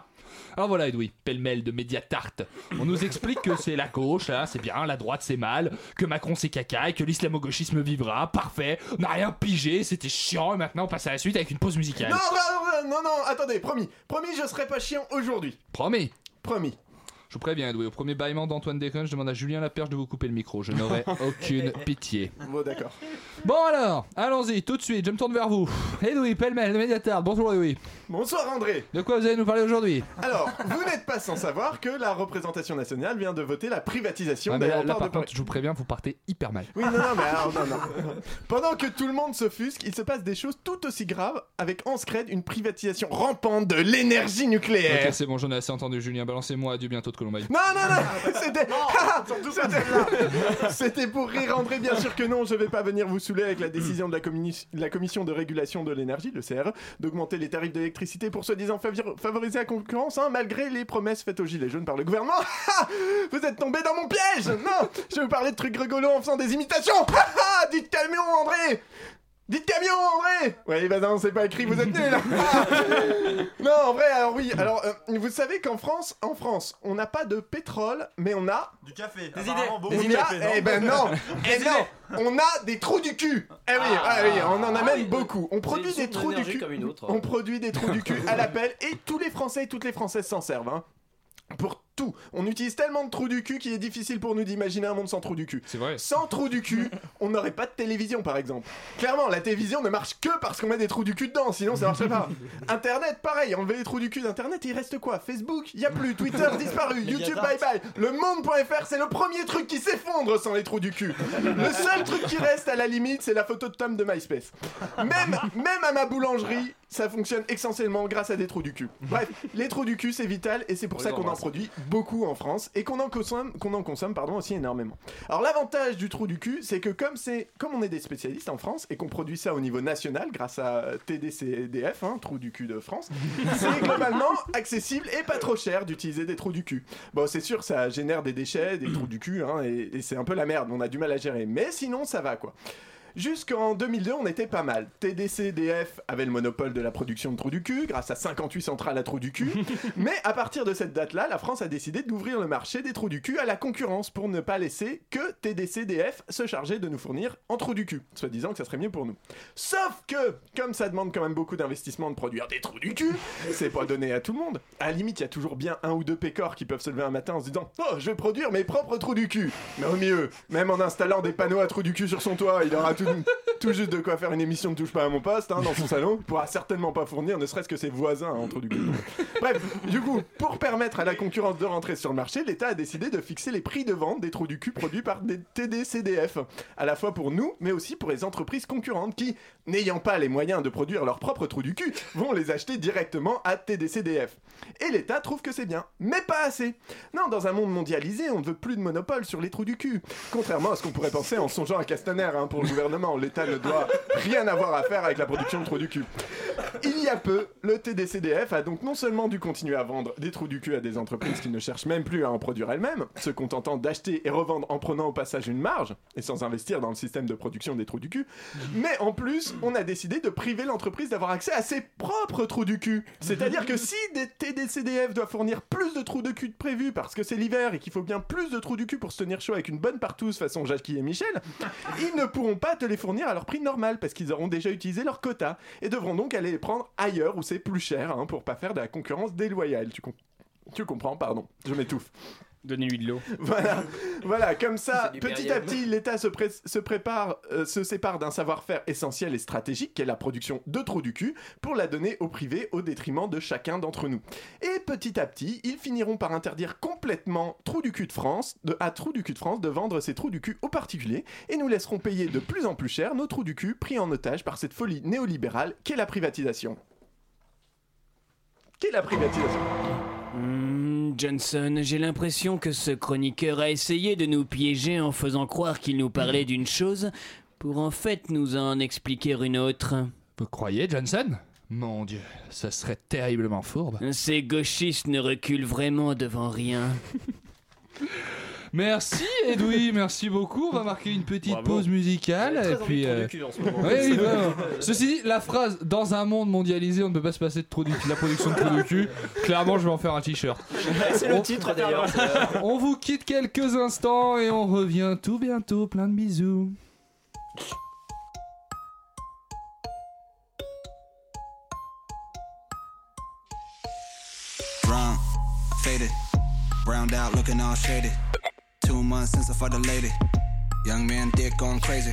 alors voilà Edoui, pêle-mêle de Mediatart. On nous explique que c'est la gauche, là, c'est bien, la droite c'est mal, que Macron c'est caca et que l'islamo-gauchisme vivra, parfait, on n'a rien pigé, c'était chiant et maintenant on passe à la suite avec une pause musicale. Non, non, non, non, non, attendez, promis. Promis, je serai pas chiant aujourd'hui. Promis Promis. Je vous préviens Edoui, au premier bâillement d'Antoine Déconne, je demande à Julien Laperche de vous couper le micro, je n'aurai aucune pitié. Bon, d'accord. Bon alors, allons-y, tout de suite, je me tourne vers vous. Edoui, pêle-mêle de Mediatart, bonjour Edoui. Bonsoir André. De quoi vous allez nous parler aujourd'hui? Alors, vous n'êtes pas sans savoir que la représentation nationale vient de voter la privatisation Ah, mais là, là, d'aéroports par de Paris. contre, je vous préviens, vous partez hyper mal. Oui, non, non, mais alors, non, non. Pendant que tout le monde s'offusque, il se passe des choses tout aussi graves avec en scred une privatisation rampante de l'énergie nucléaire. Ok, c'est bon, j'en ai assez entendu, Julien, balancez-moi à du bientôt de Colombie. Non, non, non, c'était. C'était- C'était pour rire, André, bien sûr que non. Je vais pas venir vous saouler avec la décision de la, communi- la Commission de régulation de l'énergie, le CRE, d'augmenter les tarifs d'électricité pour soi-disant favoriser la concurrence, hein, malgré les promesses faites aux Gilets jaunes par le gouvernement. vous êtes tombé dans mon piège. Non Je vais vous parler de trucs rigolos en faisant des imitations. Dites camion, André Dites camion, André Oui, bah non, c'est pas écrit, vous êtes nuls Ah Non, en vrai, alors oui, alors, euh, vous savez qu'en France, en France, on n'a pas de pétrole, mais on a... Du café. Des idées. Beaucoup On de a, non eh ben non, Des eh non, on a des trous du cul. Eh oui, Ah. ah oui, on en a Ah même oui, beaucoup. On produit des trous du cul. comme une autre. On produit des trous du cul à l'appel et tous les Français et toutes les Françaises s'en servent. Hein. Pour tout. On utilise tellement de trous du cul qu'il est difficile pour nous d'imaginer un monde sans trous du cul. C'est vrai. Sans trous du cul, on n'aurait pas de télévision par exemple. Clairement, la télévision ne marche que parce qu'on met des trous du cul dedans, sinon ça marcherait pas. Internet, pareil, enlever les trous du cul d'Internet, il reste quoi? Facebook, il y a plus, Twitter disparu, YouTube bye bye. Le monde.fr, c'est le premier truc qui s'effondre sans les trous du cul. Le seul truc qui reste à la limite, c'est la photo de Tom de MySpace. Même, même à ma boulangerie, ça fonctionne essentiellement grâce à des trous du cul. Bref, les trous du cul, c'est vital et c'est pour ça qu'on en produit beaucoup en France et qu'on en consomme, qu'on en consomme pardon, aussi énormément. Alors l'avantage du trou du cul, c'est que comme, c'est, comme on est des spécialistes en France et qu'on produit ça au niveau national grâce à TDCDF, hein, trou du cul de France, c'est globalement accessible et pas trop cher d'utiliser des trous du cul. Bon, c'est sûr, ça génère des déchets, des trous du cul, hein, et, et c'est un peu la merde, on a du mal à gérer. Mais sinon, ça va quoi. Jusqu'en 2002, on était pas mal. TDCDF avait le monopole de la production de trous du cul grâce à 58 centrales à trous du cul. Mais à partir de cette date-là, la France a décidé d'ouvrir le marché des trous du cul à la concurrence pour ne pas laisser que TDCDF se charger de nous fournir en trous du cul, soit disant que ça serait mieux pour nous. Sauf que, comme ça demande quand même beaucoup d'investissement de produire des trous du cul, c'est pas donné à tout le monde. À la limite, il y a toujours bien un ou deux pécores qui peuvent se lever un matin en se disant Oh, je vais produire mes propres trous du cul. Mais au mieux, même en installant des panneaux à trous du cul sur son toit, il aura tout, juste de quoi faire une émission de touche pas à mon poste hein, dans son salon. Pourra certainement pas fournir, ne serait-ce que ses voisins en trous du cul. Bref, du coup, pour permettre à la concurrence de rentrer sur le marché, l'État a décidé de fixer les prix de vente des trous du cul produits par des TDCDF, à la fois pour nous, mais aussi pour les entreprises concurrentes qui, n'ayant pas les moyens de produire leurs propres trous du cul, vont les acheter directement à TDCDF. Et l'État trouve que c'est bien, mais pas assez. Non, dans un monde mondialisé, on ne veut plus de monopole sur les trous du cul. Contrairement à ce qu'on pourrait penser en songeant à Castaner hein, pour le gouvernement, l'État ne doit rien avoir à faire avec la production de trous du cul. Il y a peu, le TDCDF a donc non seulement dû continuer à vendre des trous du cul à des entreprises qui ne cherchent même plus à en produire elles-mêmes, se contentant d'acheter et revendre en prenant au passage une marge, et sans investir dans le système de production des trous du cul, mais en plus, on a décidé de priver l'entreprise d'avoir accès à ses propres trous du cul. C'est-à-dire que si des TDCDF doivent fournir plus de trous de cul que prévu parce que c'est l'hiver et qu'il faut bien plus de trous du cul pour se tenir chaud avec une bonne partouze façon Jackie et Michel, ils ne pourront pas te les fournir à leur prix normal parce qu'ils auront déjà utilisé leur quota et devront donc aller les prendre ailleurs où c'est plus cher hein, pour pas faire de la concurrence déloyale. Tu comprends, pardon, je m'étouffe. Donnez-lui de l'eau. Voilà, voilà, comme ça, petit à petit, l'État se, pré- se prépare, euh, se sépare d'un savoir-faire essentiel et stratégique, qui est la production de trous du cul, pour la donner au privé au détriment de chacun d'entre nous. Et petit à petit, ils finiront par interdire complètement Trou du cul de France, de, à Trou du cul de France, de vendre ces trous du cul aux particuliers, et nous laisserons payer de plus en plus cher nos trous du cul pris en otage par cette folie néolibérale qu'est la privatisation. Qu'est la privatisation? Johnson, j'ai l'impression que ce chroniqueur a essayé de nous piéger en faisant croire qu'il nous parlait d'une chose pour en fait nous en expliquer une autre. Vous croyez, Johnson? Mon Dieu, ça serait terriblement fourbe. Ces gauchistes ne reculent vraiment devant rien. Merci Edoui, merci beaucoup. On va marquer une petite Bravo. pause musicale. J'avais Et très puis, envie de euh, trou du cul en ce moment. oui, oui, vraiment. Ceci dit, la phrase dans un monde mondialisé, on ne peut pas se passer de, la production de trou du cul. Clairement, je vais en faire un t-shirt. C'est le On- titre d'ailleurs. On vous quitte quelques instants et on revient tout bientôt. Plein de bisous. Drunk, faded, browned out, looking all shaded. Two months since I fought the lady. Young man, dick going crazy.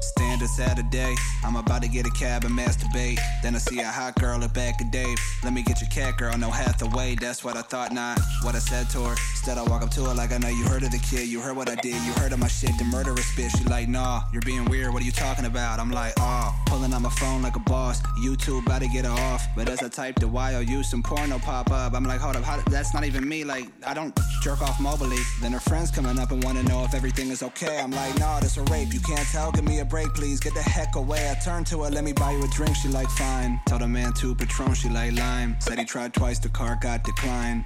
Standard Saturday, I'm about to get a cab and masturbate. Then I see a hot girl at back of Dave. Let me get your cat girl, no Hathaway. That's what I thought, not what I said to her. Instead, I walk up to her like I know you heard of the kid. You heard what I did, you heard of my shit, the murderous bitch. She like, nah, you're being weird. What are you talking about? I'm like, oh, pulling out my phone like a boss. YouTube about to get her off. But as I type the YOU, some porno pop up. I'm like, hold up, how, that's not even me. Like, I don't jerk off mobily. Then her friends coming up and want to know if everything is okay. I'm like, nah, this a rape. You can't tell. Give me a break, please. Get the heck away. I turned to her, let me buy you a drink. She like, fine. Tell the man two Patron. She like, lime. Said he tried twice, the car got declined.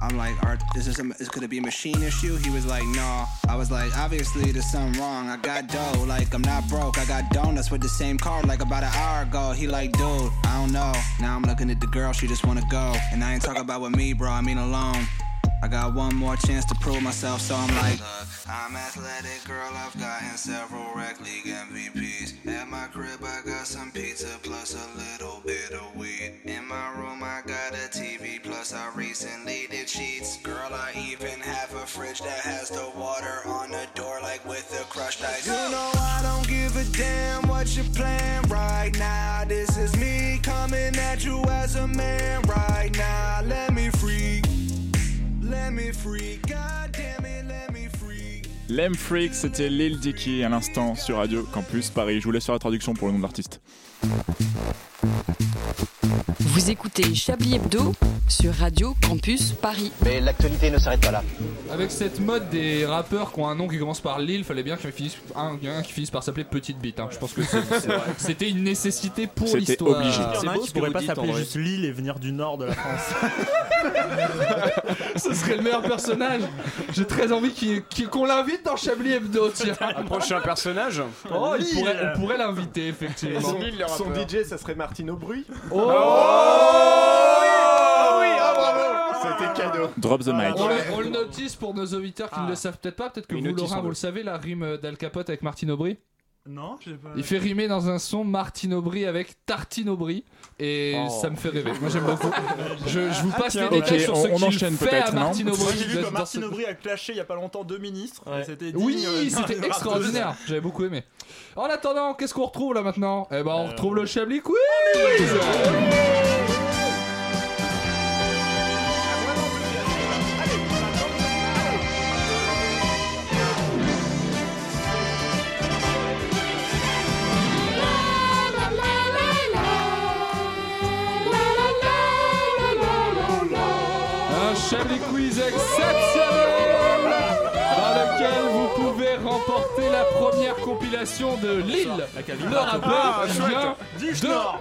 I'm like, Art, is this, a, is, could it be a machine issue? He was like, no. I was like, obviously there's something wrong. I got dough, like I'm not broke. I got donuts with the same card like about an hour ago. He like, dude, I don't know. Now I'm looking at the girl, she just wanna go. And I ain't talking about with me, bro, I mean alone. I got one more chance to prove myself, so I'm like, Look, I'm athletic, girl. I've gotten several rec league MVPs. At my crib, I got some pizza plus a little bit of weed. In my room, I got a TV plus I recently did sheets. Girl, I even have a fridge that has the water on the door, like with the crushed ice. You know I don't give a damn what your plan right now. This is me coming at you as a man right now. Let freak. Lem Freak, c'était Lil Dicky à l'instant sur Radio Campus Paris. Je vous laisse faire la traduction pour le nom de l'artiste. Vous écoutez Chablis Hebdo sur Radio Campus Paris. Mais l'actualité ne s'arrête pas là. Avec cette mode des rappeurs qui ont un nom qui commence par Lille, fallait bien qu'il finisse, un, un qui finisse par s'appeler Petite Bite. hein. Je pense que c'est- c'est- c'était une nécessité pour C'était l'histoire. obligé. En a un beau qui pourrait pas s'appeler juste Lille et venir du nord de la France. Ce serait le meilleur personnage. J'ai très envie qu'on dans Chablis Hebdo. Tiens. Un prochain personnage Oh, il Lille. pourrait, on pourrait l'inviter effectivement. Son, Lille, le son rappeur. DJ, ça serait Martine Aubry Oh, Ah oui, ah bravo C'était cadeau. Drop the mic. On le, on le notice pour nos auditeurs qui ne le savent peut-être pas, peut-être que vous, Laurent, on vous le- le savez, la rime d'Al Capote avec Martine Aubry. non, je sais pas. Il fait rimer dans un son Martine Aubry avec Tartine Aubry et Oh. ça me fait rêver. Moi j'aime beaucoup. Je, je vous passe tiens. les détails sur on- ce on qu'il enchaîne fait à Martine Aubry. J'ai vu que Martine Aubry a clashé il y a pas longtemps deux ministres. Ouais. C'était Oui, euh, c'était extraordinaire. J'avais beaucoup aimé. En attendant, qu'est-ce qu'on retrouve là maintenant Eh ben, on Euh, retrouve le Chablis Quiz. Le rappeur vient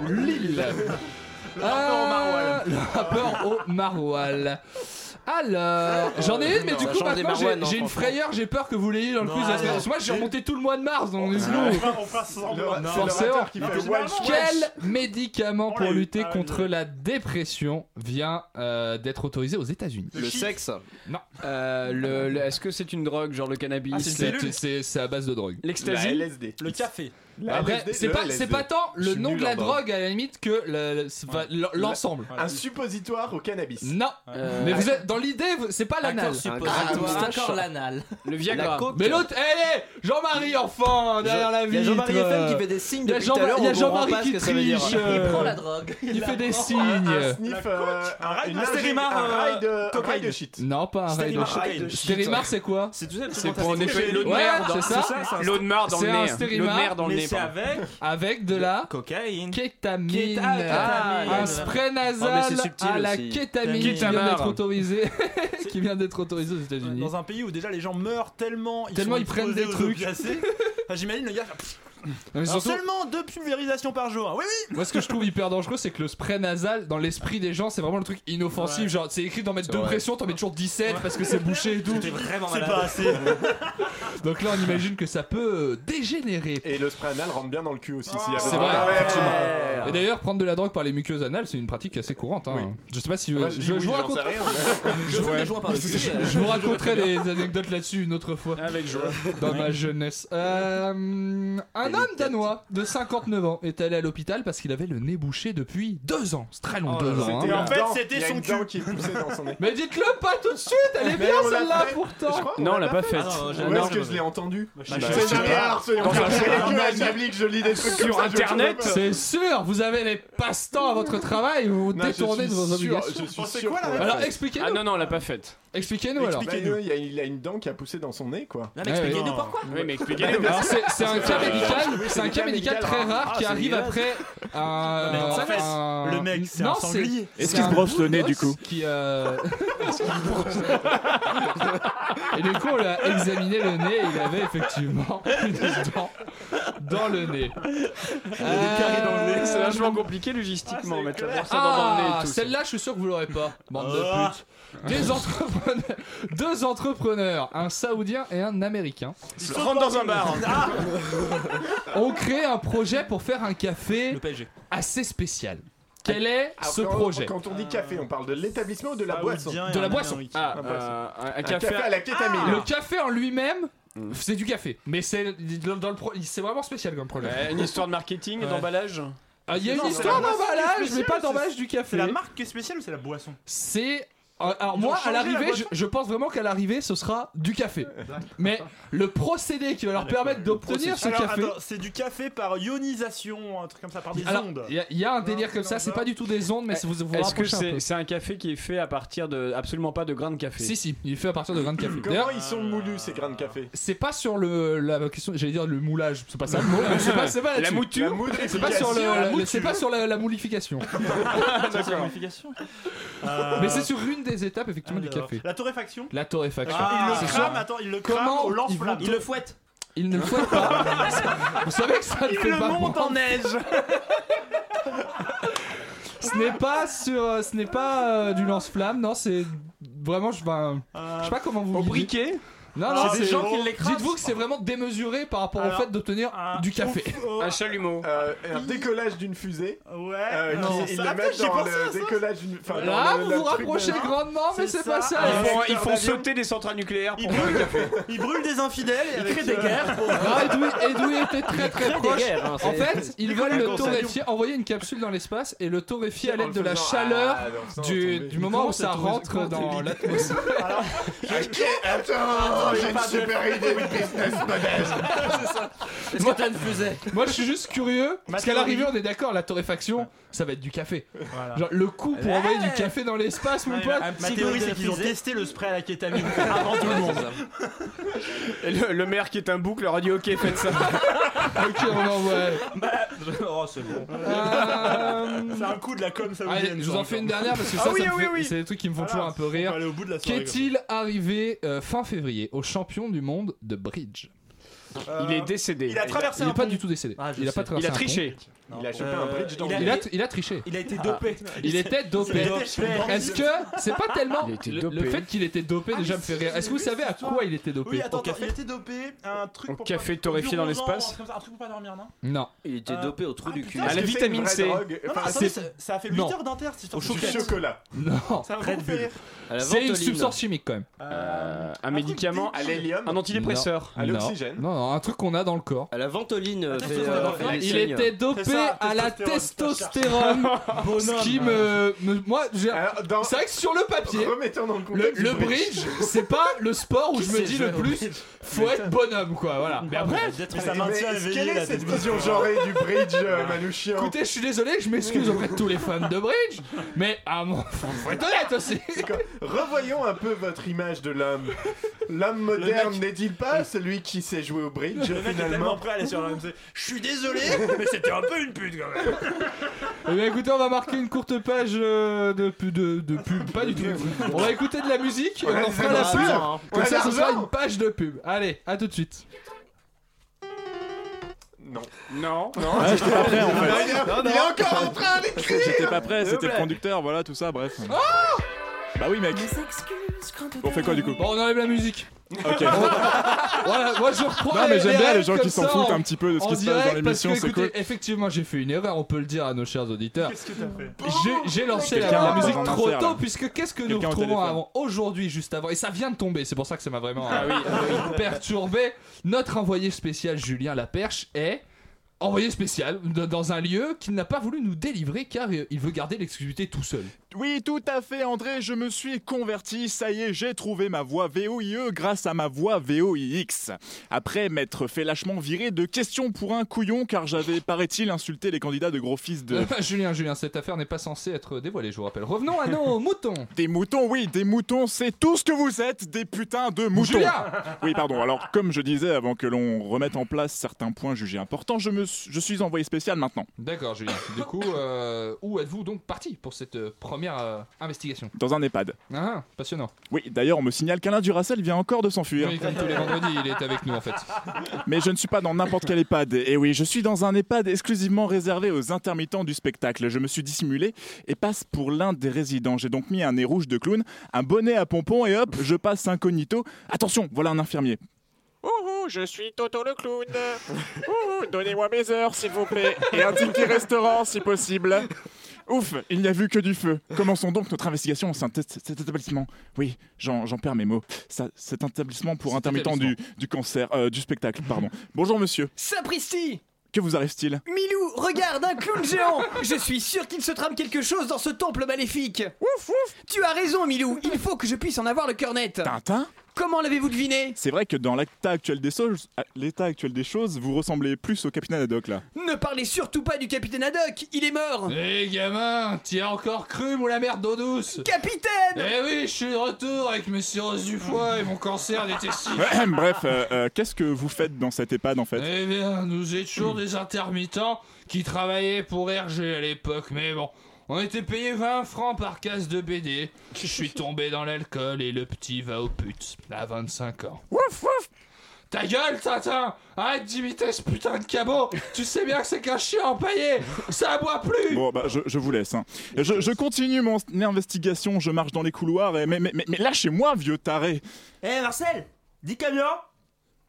de Lille. Euh, le rappeur au maroilles. Alors, j'en ai une, mais du coup, maintenant j'ai- une frayeur, j'ai peur que vous l'ayez dans le quiz. Parce que moi, j'ai remonté tout le mois de mars, donc du coup, On va- on fera semblant. Le- Non, c'est forcément. l'orateur qui fait wesh, Quel médicament pour eu. lutter Ah, contre la dépression vient euh, d'être autorisé aux États-Unis? Le sexe? Non. Euh, Est-ce que c'est une drogue, genre le cannabis? Ah, c'est à base de drogue. L'ecstasy? LSD. Le café. Après, c'est pas, c'est pas tant le nom de la en drogue. à la limite que le- c'est l'ensemble. Un suppositoire au cannabis. Non, Euh, mais vous êtes dans l'idée, vous- c'est pas l'anal. C'est Ah, encore l'anal. Le La Viagra. Mais l'autre, est Jean-Marie enfant derrière la Il y a vitre. Jean-Marie FM qui fait des signes Il y a depuis tout à Jean- l'heure. il y a on comprend Jean-Marie pas ce qui que ça veut dire. triche. Il euh, prend la drogue. Il fait des Un signes. sniff, euh, un rail- une un ingé- stérimar, un euh, rail de- un rail de shit. Non, pas un rail de Stérimar. shit. Rail de shit. Stérimar, c'est quoi? C'est tout ça, C'est pour nettoyer l'eau de Ouais, mer dans c'est ça. L'eau de mer dans C'est le un nez. stérimar, L'eau de mer dans le nez. C'est pardon. avec Avec de la cocaïne. kétamine. Kéta- ah, kétamine. un spray Oh, mais nasal c'est subtil à la aussi. kétamine qui vient d'être autorisé, qui vient d'être autorisé aux États-Unis. Dans un pays où déjà les gens meurent tellement, ils Tellement ils prennent des trucs. Enfin, J'imagine le gars. Non, surtout, seulement deux pulvérisations par jour. Oui, oui. moi ce que je trouve hyper dangereux, c'est que le spray nasal, dans l'esprit des gens, c'est vraiment le truc inoffensif. Ouais. Genre, c'est écrit d'en mettre deux vrai. pressions, t'en mets toujours 17 parce que c'est bouché et tout. C'est pas assez. Donc là, on imagine que ça peut dégénérer. Et le spray anal rentre bien dans le cul aussi. s'il y a C'est vrai, Ouais. Et d'ailleurs, prendre de la drogue par les muqueuses anales, c'est une pratique assez courante. hein. Oui. Je sais pas si Moi, je, je vous Je euh. Vous raconterai des anecdotes là-dessus une autre fois. Avec joie. Dans ma jeunesse. Euh, un homme danois de 59 ans est allé à l'hôpital parce qu'il avait le nez bouché depuis deux ans. C'est très long, Oh deux ans. Hein. en fait, c'était son cul. dent qui est poussée dans son nez. Mais dites-le pas tout de suite, elle est bien celle-là pourtant. Non, on l'a pas fait. faite. Ah non, Où est-ce que je l'ai entendu Bah. Dans un- Je que je lis des trucs Sur comme ça, Internet C'est sûr, vous avez les passe-temps à votre travail, vous vous Non, je détournez de suis vos sûr- obligations. Je suis C'est sûr quoi, qu'on la l'a Alors expliquez-nous. Ah non, non, on l'a pas faite. Expliquez-nous alors. Bah, Expliquez-nous. il, a, il a une dent qui a poussé dans son nez, quoi. Non, mais Ouais, expliquez-nous ouais. pourquoi. Oui, mais expliquez-nous. Alors c'est c'est un cas médical, c'est un des cas médical très rare Ah, qui c'est arrive après un. Mais en fait, un- le mec, c'est Non, un sanglier. Est-ce qu'il se un brosse bout le nez, du d'os coup qui, euh, Et du coup, on lui a examiné le nez et il avait effectivement une dent dans dans le nez. C'est vachement compliqué logistiquement, mettre la brosse à dents dans le nez Ah, et tout. celle-là, je suis sûr que vous l'aurez pas. Bande Ah. de putes. Des entrepreneurs, deux entrepreneurs, un saoudien et un américain, Ils rentrent dans un bar. Ah ont créé un projet pour faire un café assez spécial. Quel est Alors, ce quand- projet Quand on dit café, on parle de l'établissement ou de la boisson De la boisson. Ah, Un euh, un, un Un café. café à la kétamine. Le café en lui-même, c'est du café, mais c'est dans le pro- c'est vraiment spécial comme projet. Ouais, une histoire de marketing, Ouais. d'emballage. Ah, Il y a Non, une histoire d'emballage, mais pas d'emballage du café. C'est la marque qui est spéciale ou c'est la boisson C'est alors Ils ont moi à l'arrivée, je, pense vraiment qu'à l'arrivée ce sera du café. Mais le procédé qui va leur permettre d'obtenir ce Alors, café. c'est du café par ionisation, un truc comme ça, par des Alors, ondes. il y, a- il y a un délire comme ça, c'est pas du tout des ondes, mais c'est vous vous Est-ce que un c'est un café qui est fait à partir de absolument pas de grains de café Si si, il est fait à partir de grains de café. Comment D'ailleurs, ils sont moulus ces grains de café c'est pas sur le la question, j'allais dire le moulage, c'est pas ça le mot, mais c'est pas c'est pas La mouture C'est pas sur le, c'est pas sur la, moulification. Euh, Mais c'est sur une des étapes effectivement du café. La torréfaction. La torréfaction. il C'est le crame, attends, il le crame Comment au lance-flamme. Il le fouette. Il ne le fouette pas. Vous savez que ça ne Il fait le pas monte bon. en neige. Ce n'est pas sur, euh, ce n'est pas euh, du lance-flamme, non, c'est vraiment, je, ben, je sais pas comment vous Au briquet Non, Ah, non, c'est c'est gens qui l'écrasent. Dites-vous que c'est vraiment démesuré par rapport Alors, au fait d'obtenir un du café. ouf, oh, Un chalumeau. Euh, Un décollage d'une fusée. Ouais. Euh, non, qui- ils ça- le ah, mettent putain, j'ai dans pensé à le ça. décollage d'une. enfin, Là, le- vous le vous truc rapprochez de- grandement, mais C'est c'est pas ça. ça. Ils font, ils sauter des centrales nucléaires pour boire brûle, du café. il brûle des infidèles et Il avec crée des euh, guerres. pour- Ah, Edoui, Edoui était très très des proche. hein, en fait, ils Il veulent le torréfier, envoyer une capsule dans l'espace et le torréfier à l'aide de la chaleur Ah, sans du, moment où ça rentre dans l'atmosphère. Ok, attends, j'ai une super idée de business model. Est-ce que t'as une fusée Moi, je suis juste curieux parce qu'à l'arrivée, on est d'accord, la torréfaction, ça va être du café. Voilà. Genre le coût pour envoyer du café dans l'espace, mon pote. ma- théorie, c'est qu'ils ont testé le spray à la kétamine avant tout le monde. Et le, le maire qui est un bouc leur a dit ok faites ça. Ok, on envoie. Oh, c'est bon. Euh, C'est un coup de la com saoudienne. Allez, je vous ça, en fais une dernière parce que Ah ça, oui, ça me oui, fait- oui. c'est des trucs qui me font toujours un peu rire. Qu'est-il arrivé euh, fin février au champion du monde de bridge Il est décédé. Il a traversé Il un est pas pont. du tout décédé. Ah, je il a sais. pas traversé Il a un triché. pont. Il a chopé Euh, un bridge dans il a- Il a, il a triché. Il a été dopé. Il était dopé. Est-ce que c'est pas tellement le, fait qu'il était dopé Ah, déjà me fait rire. Est-ce que vous savez à quoi il était dopé Oui, attends, Au attends, café il était dopé, un truc Au pour café pas- torréfié dans l'espace un truc pour pas dormir, non Non, il était Euh, dopé au trou du cul. À la vitamine C. drogue Non, non, Enfin, attendez, c'est- ça, a fait 8 Non. heures d'inter cette Au chocolat. Non. Ça m'a fait rire. C'est une substance chimique quand même. Euh, un médicament, À l'hélium. un antidépresseur. À l'oxygène. Non, non, un truc qu'on a dans le corps. À la ventoline. Il était dopé à la testostérone, ce qui me, me- moi, j'ai- Alors, dans- c'est vrai que sur le papier, Remettons dans le le, contexte. le du bridge, c'est pas le sport où je me dis le plus. Faut être bonhomme, quoi. Voilà. Mais après, Mais ça Mais maintient éveillé Quelle la est cette testostérone. vision genrée du bridge, euh, Manouchian? Écoutez, je suis désolé, je m'excuse auprès de tous les fans de bridge, mais à mon, faut, être honnête aussi. Revoyons un peu votre image de l'homme. L'homme moderne n'est-il pas celui qui sait jouer au bridge Le mec est tellement finalement? prêt à aller sur l'AMC. Je suis désolé, mais c'était un peu une pute quand même. Eh bien, écoutez, on va marquer une courte page euh, de, pu- de, de pub, pas du tout. On va écouter de la musique et on en fera la pub. hein. Comme ça, ce sera une page de pub. Allez, à tout de suite. Non. Non. Ouais, Ah, j'étais pas prêt en fait. Il est encore en train d'écrire J'étais pas prêt, c'était le conducteur, voilà, tout ça, bref. bah oui, mec. On fait quoi du coup Bon, on enlève la musique. Ok. Voilà, moi je reprends Non, mais j'aime bien les gens qui s'en foutent en- un petit peu de ce qui se passe dans l'émission, c'est cool. Effectivement, j'ai fait une erreur, on peut le dire à nos chers auditeurs. Qu'est-ce que t'as fait J'ai- lancé la, musique trop tôt, puisque qu'est-ce que nous retrouvons avant aujourd'hui, juste avant, et ça vient de tomber, c'est pour ça que ça m'a vraiment Ah oui, euh, perturbé. Notre envoyé spécial Julien Laperche est envoyé spécial dans un lieu qu'il n'a pas voulu nous délivrer car il veut garder l'exclusivité tout seul. Oui, tout à fait, André, je me suis converti, ça y est, j'ai trouvé ma voix VOIE grâce à ma voix VOIX. Après m'être fait lâchement virer de questions pour un couillon car j'avais, paraît-il, insulté les candidats de gros fils de... Julien, Julien, cette affaire n'est pas censée être dévoilée, je vous rappelle. Revenons à nos moutons. Des moutons, oui, des moutons, c'est tout ce que vous êtes, des putains de moutons. Julien Oui, pardon. Alors, comme je disais, avant que l'on remette en place certains points jugés importants, je, me, suis- je suis envoyé spécial maintenant. D'accord, Julien. Du coup, euh, où êtes-vous donc parti pour cette euh, première euh, investigation Dans un EHPAD. Ah, passionnant. Oui, d'ailleurs, on me signale qu'Alain Duracel vient encore de s'enfuir. Oui, comme tous les vendredis, il est avec nous en fait. Mais je ne suis pas dans n'importe quel EHPAD. Et oui, je suis dans un EHPAD exclusivement réservé aux intermittents du spectacle. Je me suis dissimulé et passe pour l'un des résidents. J'ai donc mis un nez rouge de clown, un bonnet à pompons et hop, je passe incognito. Attention, voilà un infirmier. Ouhou, je suis Toto le clown. Ouhou, donnez-moi mes heures, s'il vous plaît. Et un ticket restaurant, si possible. Ouf, il n'y a vu que du feu. Commençons donc notre investigation au sein de cet établissement. Oui, j'en perds mes mots. Ça, cet établissement pour Cet intermittents du, du cancer, euh, du spectacle, pardon. Bonjour monsieur. Sapristi Que vous arrive-t-il? Milou, regarde, un clown géant Je suis sûr qu'il se trame quelque chose dans ce temple maléfique Ouf, ouf Tu as raison, Milou, il faut que je puisse en avoir le cœur net Tintin? Comment l'avez-vous deviné? C'est vrai que dans l'état actuel des choses, à- l'état actuel des choses, vous ressemblez plus au capitaine Haddock là. Ne parlez surtout pas du capitaine Haddock, il est mort. Hé gamin, t'y as encore cru, ou la merde d'eau douce? Capitaine! Eh oui, je suis de retour avec mes cirrhoses du foie et mon cancer des testicules. Bref, euh, euh, qu'est-ce que vous faites dans cette EHPAD en fait? Eh bien, nous étions des intermittents qui travaillaient pour Hergé à l'époque, mais bon, on était payé 20 francs par case de BD. Je suis tombé dans l'alcool et le petit va aux putes, à 25 ans. Ouf, ouf Ta gueule, Tintin Arrête d'imiter ce putain de cabot Tu sais bien que c'est qu'un chien empaillé Ça aboie plus Bon, bah, je, je vous laisse. hein. Je, je continue mon investigation, je marche dans les couloirs et. Mais, mais, mais, mais lâchez-moi, vieux taré Eh Marcel Dis camion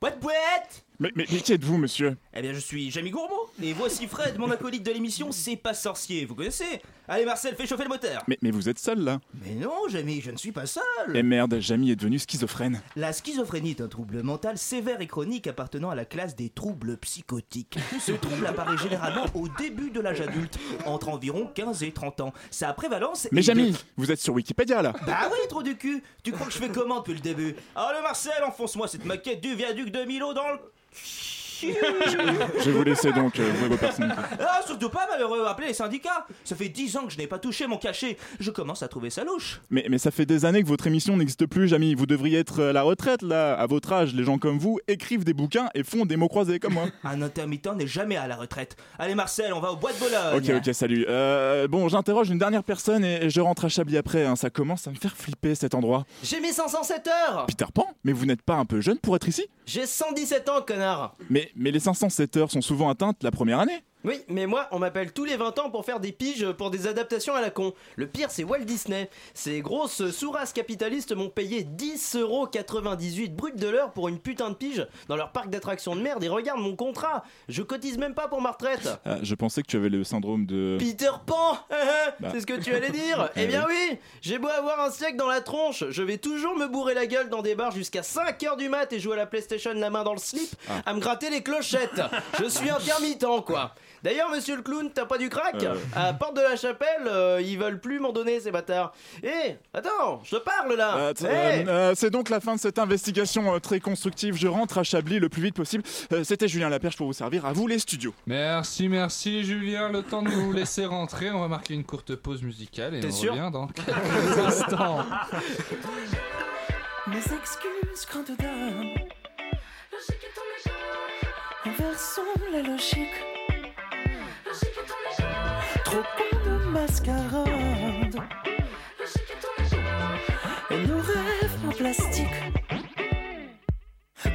Boîte boîte Mais, mais, mais qui êtes-vous, monsieur Eh bien je suis Jamie Gourmaud, et voici Fred, mon acolyte de l'émission C'est pas sorcier, vous connaissez Allez Marcel, fais chauffer le moteur mais, mais vous êtes seul là Mais non Jamie, je ne suis pas seul Et merde, Jamie est devenu schizophrène. La schizophrénie est un trouble mental sévère et chronique appartenant à la classe des troubles psychotiques. Ce trouble apparaît généralement au début de l'âge adulte, entre environ 15 et 30 ans. Sa prévalence Mais est de- Jamie, vous êtes sur Wikipédia là Bah oui, trop du cul Tu crois que je fais comment depuis le début? Allez Marcel, enfonce-moi cette maquette du viaduc de Milo dans le... Shh. Je vais vous laisser donc euh, vos personnalités. Ah, surtout surtout pas, malheureux, appelez les syndicats. Ça fait 10 ans que je n'ai pas touché mon cachet. Je commence à trouver ça louche. Mais, mais ça fait des années que votre émission n'existe plus, Jamy. Vous devriez être à la retraite, là. À votre âge, les gens comme vous écrivent des bouquins et font des mots croisés comme moi. Un intermittent n'est jamais à la retraite. Allez, Marcel, on va au bois de Bologne. Ok, ok, salut. Euh, bon, j'interroge une dernière personne et je rentre à Chablis après. hein. Ça commence à me faire flipper cet endroit. J'ai mis 507 heures Peter Pan? Mais vous n'êtes pas un peu jeune pour être ici? J'ai 117 ans, connard mais, mais les 507 heures sont souvent atteintes la première année. Oui, mais moi, on m'appelle tous les 20 ans pour faire des piges pour des adaptations à la con. Le pire, c'est Walt Disney. Ces grosses sous-races capitalistes m'ont payé 10,98€ brut de l'heure pour une putain de pige dans leur parc d'attractions de merde et regarde mon contrat. Je cotise même pas pour ma retraite. Ah, je pensais que tu avais le syndrome de. Peter Pan Bah. C'est ce que tu allais dire Eh bien oui J'ai beau avoir un siècle dans la tronche, je vais toujours me bourrer la gueule dans des bars jusqu'à 5h du mat et jouer à la PlayStation la main dans le slip Ah. à me gratter les clochettes. Je suis intermittent quoi. D'ailleurs, monsieur le clown, t'as pas du crack Euh. À Porte de la Chapelle, euh, ils veulent plus m'en donner, ces bâtards. Eh, attends, je te parle là Euh, Eh. euh, c'est donc la fin de cette investigation euh, très constructive. Je rentre à Chablis le plus vite possible. Euh, C'était Julien Laperche pour vous servir. À vous les studios. Merci, merci Julien. Le temps de vous laisser rentrer, on va marquer une courte pause musicale et on sûr revient dans quelques instants. Mes excuses, grande dame. Inversons la logique. De mascarade. Et nos rêves en plastique.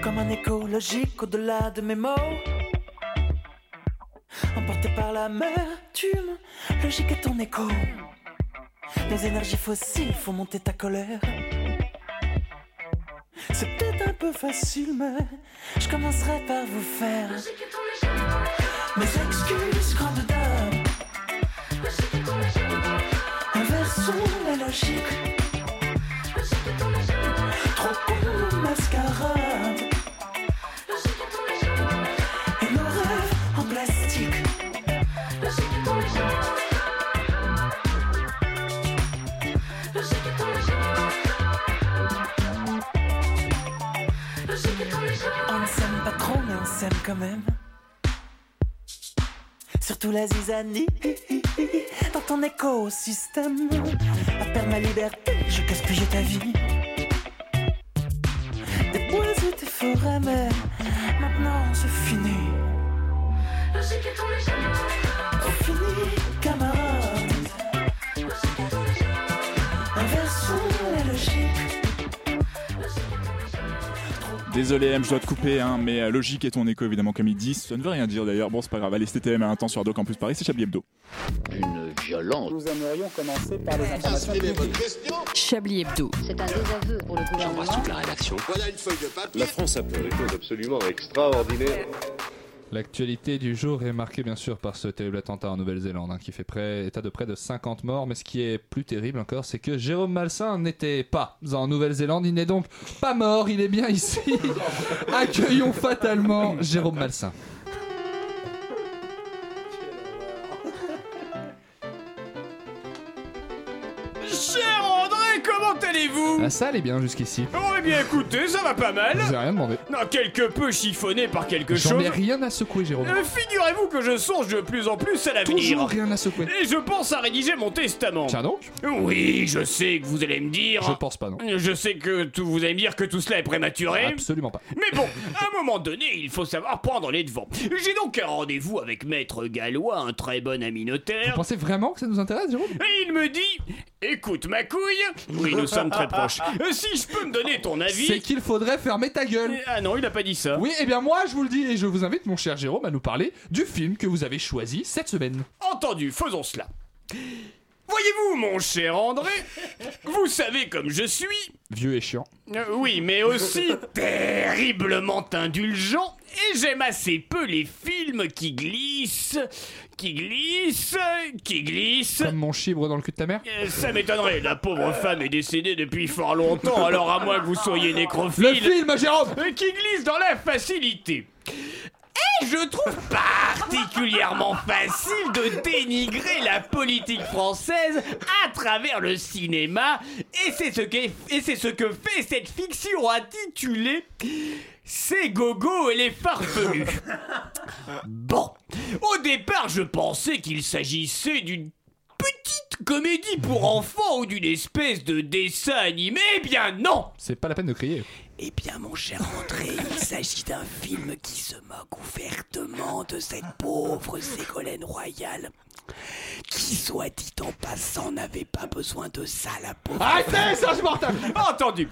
Comme un écho logique au-delà de mes mots. Emporté par l'amertume, logique est ton écho. Nos énergies fossiles font monter ta colère. C'est peut-être un peu facile, mais je commencerai par vous faire mes excuses, grande la logique. Trop con de mascarade. Et nos rêves en plastique. On ne s'aime pas trop, mais on quand même. Surtout la zizanie dans ton écosystème. À perdre ma liberté, je gaspille ta vie. Des bois et des forêts, mais maintenant c'est fini. C'est fini, camarade. Inversons Désolé M, je dois te couper, hein, mais euh, logique est ton écho évidemment comme ils disent. Ça ne veut rien dire d'ailleurs. Bon, c'est pas grave. Allez, c'était TTM à un temps sur Radio Campus Paris, c'est Chablis Hebdo. Une violence. Nous aimerions commencer par les informations Chablis Hebdo. C'est un désaveu pour le gouvernement. la rédaction. Voilà une feuille de papier. La France a fait des choses absolument extraordinaires. L'actualité du jour est marquée bien sûr par ce terrible attentat en Nouvelle-Zélande hein, qui fait près, état de près de 50 morts. Mais ce qui est plus terrible encore, c'est que Jérôme Malsain n'était pas en Nouvelle-Zélande. Il n'est donc pas mort, il est bien ici. Accueillons fatalement Jérôme Malsain. Allez-vous Ah, ça allait bien jusqu'ici. Oh, eh bien écoutez, ça va pas mal. Je vous ai rien demandé. Non, quelque peu chiffonné par quelque J'en chose. ai rien à secouer, Jérôme. Euh, Figurez-vous que je songe de plus en plus à l'avenir. Toujours rien à secouer. Et je pense à rédiger mon testament. Tiens donc. Oui, je sais que vous allez me dire. Je pense pas, non. Je sais que tout, vous allez me dire que tout cela est prématuré. Absolument pas. Mais bon, à un moment donné, il faut savoir prendre les devants. J'ai donc un rendez-vous avec Maître Gallois, un très bon ami Vous notaire. pensez vraiment que ça nous intéresse, Jérôme? Et il me dit Écoute, ma couille. Oui, nous sommes très proches. Euh, Si je peux me donner ton avis. C'est qu'il faudrait fermer ta gueule. Ah non, il a pas dit ça. Oui, eh bien moi je vous le dis et je vous invite mon cher Jérôme à nous parler du film que vous avez choisi cette semaine. Entendu, faisons cela. Voyez-vous, mon cher André, vous savez comme je suis. Vieux et chiant. Euh, oui, mais aussi terriblement indulgent. Et j'aime assez peu les films qui glissent, qui glissent, qui glissent. Comme mon chibre dans le cul de ta mère Euh, Ça m'étonnerait, la pauvre femme est décédée depuis fort longtemps, alors à moins que vous soyez nécrophile. Le film, Jérôme Euh, Qui glisse dans la facilité. Je trouve particulièrement facile de dénigrer la politique française à travers le cinéma, et c'est ce, qu'est- et c'est ce que fait cette fiction intitulée C'est Gogo et les farfelus. Bon, au départ, je pensais qu'il s'agissait d'une petite comédie pour enfants ou d'une espèce de dessin animé. Eh bien non C'est pas la peine de crier. Eh bien, mon cher André, il s'agit d'un film qui se moque ouvertement de cette pauvre Ségolène Royale. Qui, soit dit en passant, n'avait pas besoin de ça, la pauvre. Arrêtez, Serge Mortel Entendu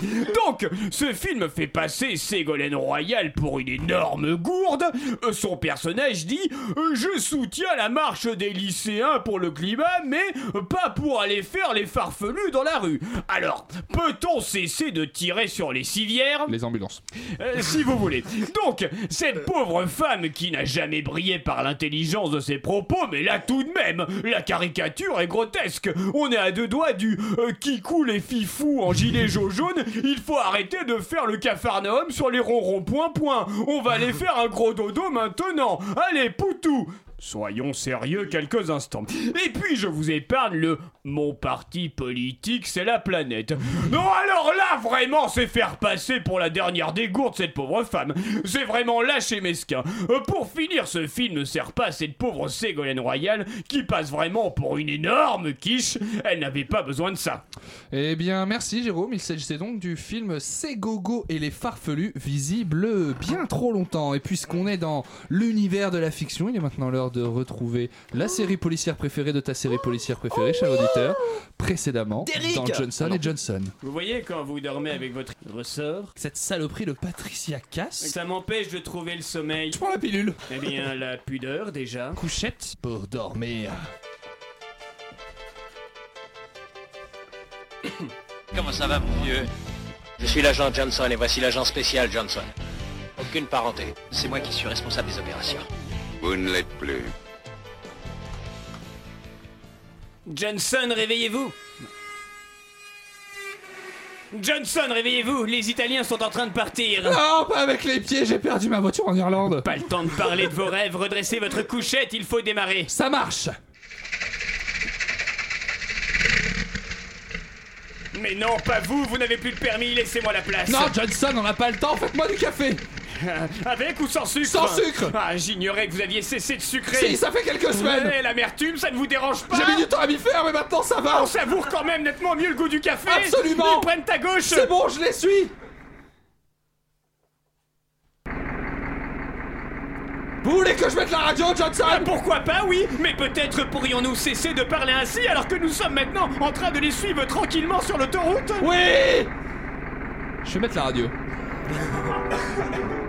Donc, ce film fait passer Ségolène Royal pour une énorme gourde. Euh, Son personnage dit euh, Je soutiens la marche des lycéens pour le climat, mais pas pour aller faire les farfelus dans la rue. Alors, peut-on cesser de tirer sur les civières? Les ambulances. euh, si vous voulez. Donc, cette pauvre femme qui n'a jamais brillé par l'intelligence de ses propos, mais là tout de même, la caricature est grotesque. On est à deux doigts du euh, qui coule les fifous en gilet jaune. Il faut arrêter de faire le cafarnaum sur les ronrons point point. On va aller faire un gros dodo maintenant. Allez, poutou Soyons sérieux quelques instants. Et puis je vous épargne le mon parti politique, c'est la planète. Non, alors là, vraiment, c'est faire passer pour la dernière dégourde cette pauvre femme. C'est vraiment lâche et mesquin. Euh, Pour finir, ce film ne sert pas à cette pauvre Ségolène Royal qui passe vraiment pour une énorme quiche. Elle n'avait pas besoin de ça. Eh bien, merci Jérôme. Il s'agissait donc du film C'est Gogo et les farfelus, visible bien trop longtemps. Et puisqu'on est dans l'univers de la fiction, il est maintenant l'heure de retrouver la série policière préférée de ta série policière préférée, cher auditeur. Précédemment, Derrick dans Johnson et Johnson. Vous voyez quand vous dormez avec votre ressort Cette saloperie de Patricia Cass. Ça m'empêche de trouver le sommeil. Je prends la pilule. Eh bien, la pudeur déjà. Couchette pour dormir. Comment ça va, mon vieux? Je suis l'agent Johnson et voici l'agent spécial Johnson. Aucune parenté. C'est moi qui suis responsable des opérations. Vous ne l'êtes plus. Johnson, réveillez-vous. Johnson, réveillez-vous. Les Italiens sont en train de partir. Non, pas avec les pieds, j'ai perdu ma voiture en Irlande. Pas le temps de parler de vos rêves, redressez votre couchette, il faut démarrer. Ça marche. Mais non, pas vous, vous n'avez plus de permis, laissez-moi la place. Non, Johnson, on n'a pas le temps, faites-moi du café Avec ou sans sucre Sans sucre. Ah, j'ignorais que vous aviez cessé de sucrer. Si, ça fait quelques semaines. Ouais, l'amertume, ça ne vous dérange pas. J'ai mis du temps à m'y faire, mais maintenant ça va. On savoure quand même nettement mieux le goût du café. Absolument. Ils prennent ta gauche. C'est bon, je les suis. Vous voulez que je mette la radio, Johnson? Ah, Pourquoi pas, oui. Mais peut-être pourrions-nous cesser de parler ainsi alors que nous sommes maintenant en train de les suivre tranquillement sur l'autoroute? Oui. Je vais mettre la radio.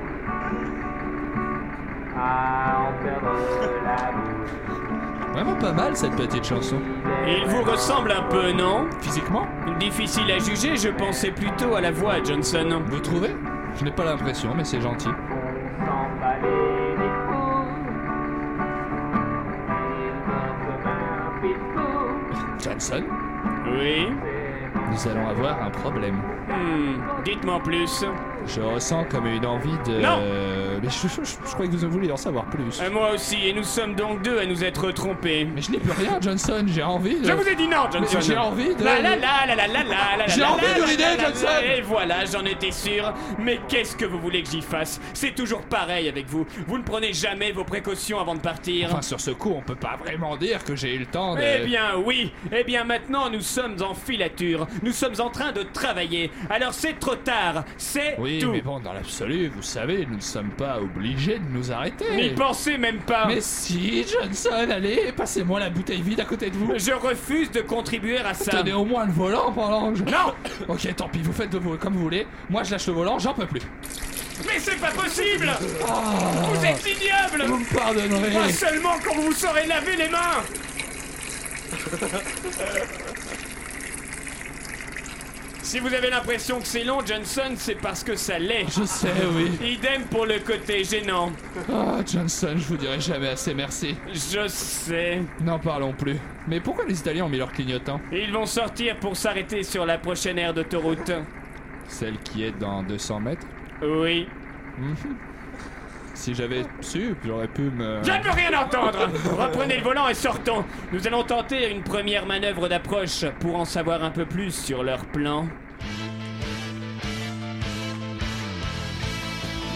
Vraiment pas mal cette petite chanson. Il vous ressemble un peu, non? Physiquement? Difficile à juger, je pensais plutôt à la voix, Johnson. Vous trouvez? Je n'ai pas l'impression, mais c'est gentil. Johnson? Oui? Nous allons avoir un problème. Hmm, dites-moi plus. Je ressens comme une envie de... Non Mais je, je, je- je croyais que vous vouliez en savoir plus. Euh, moi aussi, et nous sommes donc deux à nous être trompés. Mais je n'ai plus rien, Johnson, j'ai envie de... Je vous ai dit non, Johnson. J'ai envie de... La la la la la la la J'ai envie de l'idée, Johnson. Et voilà, j'en étais sûr. Mais qu'est-ce que vous voulez que j'y fasse? C'est toujours pareil avec vous. Vous ne prenez jamais vos précautions avant de partir. Enfin, sur ce coup, on peut pas vraiment dire que j'ai eu le temps de... Eh bien oui, eh bien maintenant nous sommes en filature, nous sommes en train de travailler, alors c'est trop tard, c'est Oui, tout. mais bon, dans l'absolu, vous savez, nous ne sommes pas obligés de nous arrêter. N'y pensez même pas. Mais si, Johnson, allez, passez-moi la bouteille vide à côté de vous. Je refuse de contribuer à ça. Tenez au moins le volant pendant que je... Non Ok, tant pis, vous faites de vous comme vous voulez. Moi, je lâche le volant, j'en peux plus. Mais c'est pas possible Ah. Vous êtes ignoble Vous me pardonnerez. Pas seulement quand vous saurez laver les mains Si vous avez l'impression que c'est long, Johnson, c'est parce que ça l'est. Je sais, oui. Idem pour le côté gênant. Ah, Johnson, je vous dirai jamais assez merci. Je sais. N'en parlons plus. Mais pourquoi les Italiens ont mis leur clignotant? Ils vont sortir pour s'arrêter sur la prochaine aire d'autoroute. Celle qui est dans 200 mètres? Oui. Mhm. Si j'avais su, j'aurais pu me... Je ne veux rien entendre Reprenez le volant et sortons Nous allons tenter une première manœuvre d'approche pour en savoir un peu plus sur leur plan.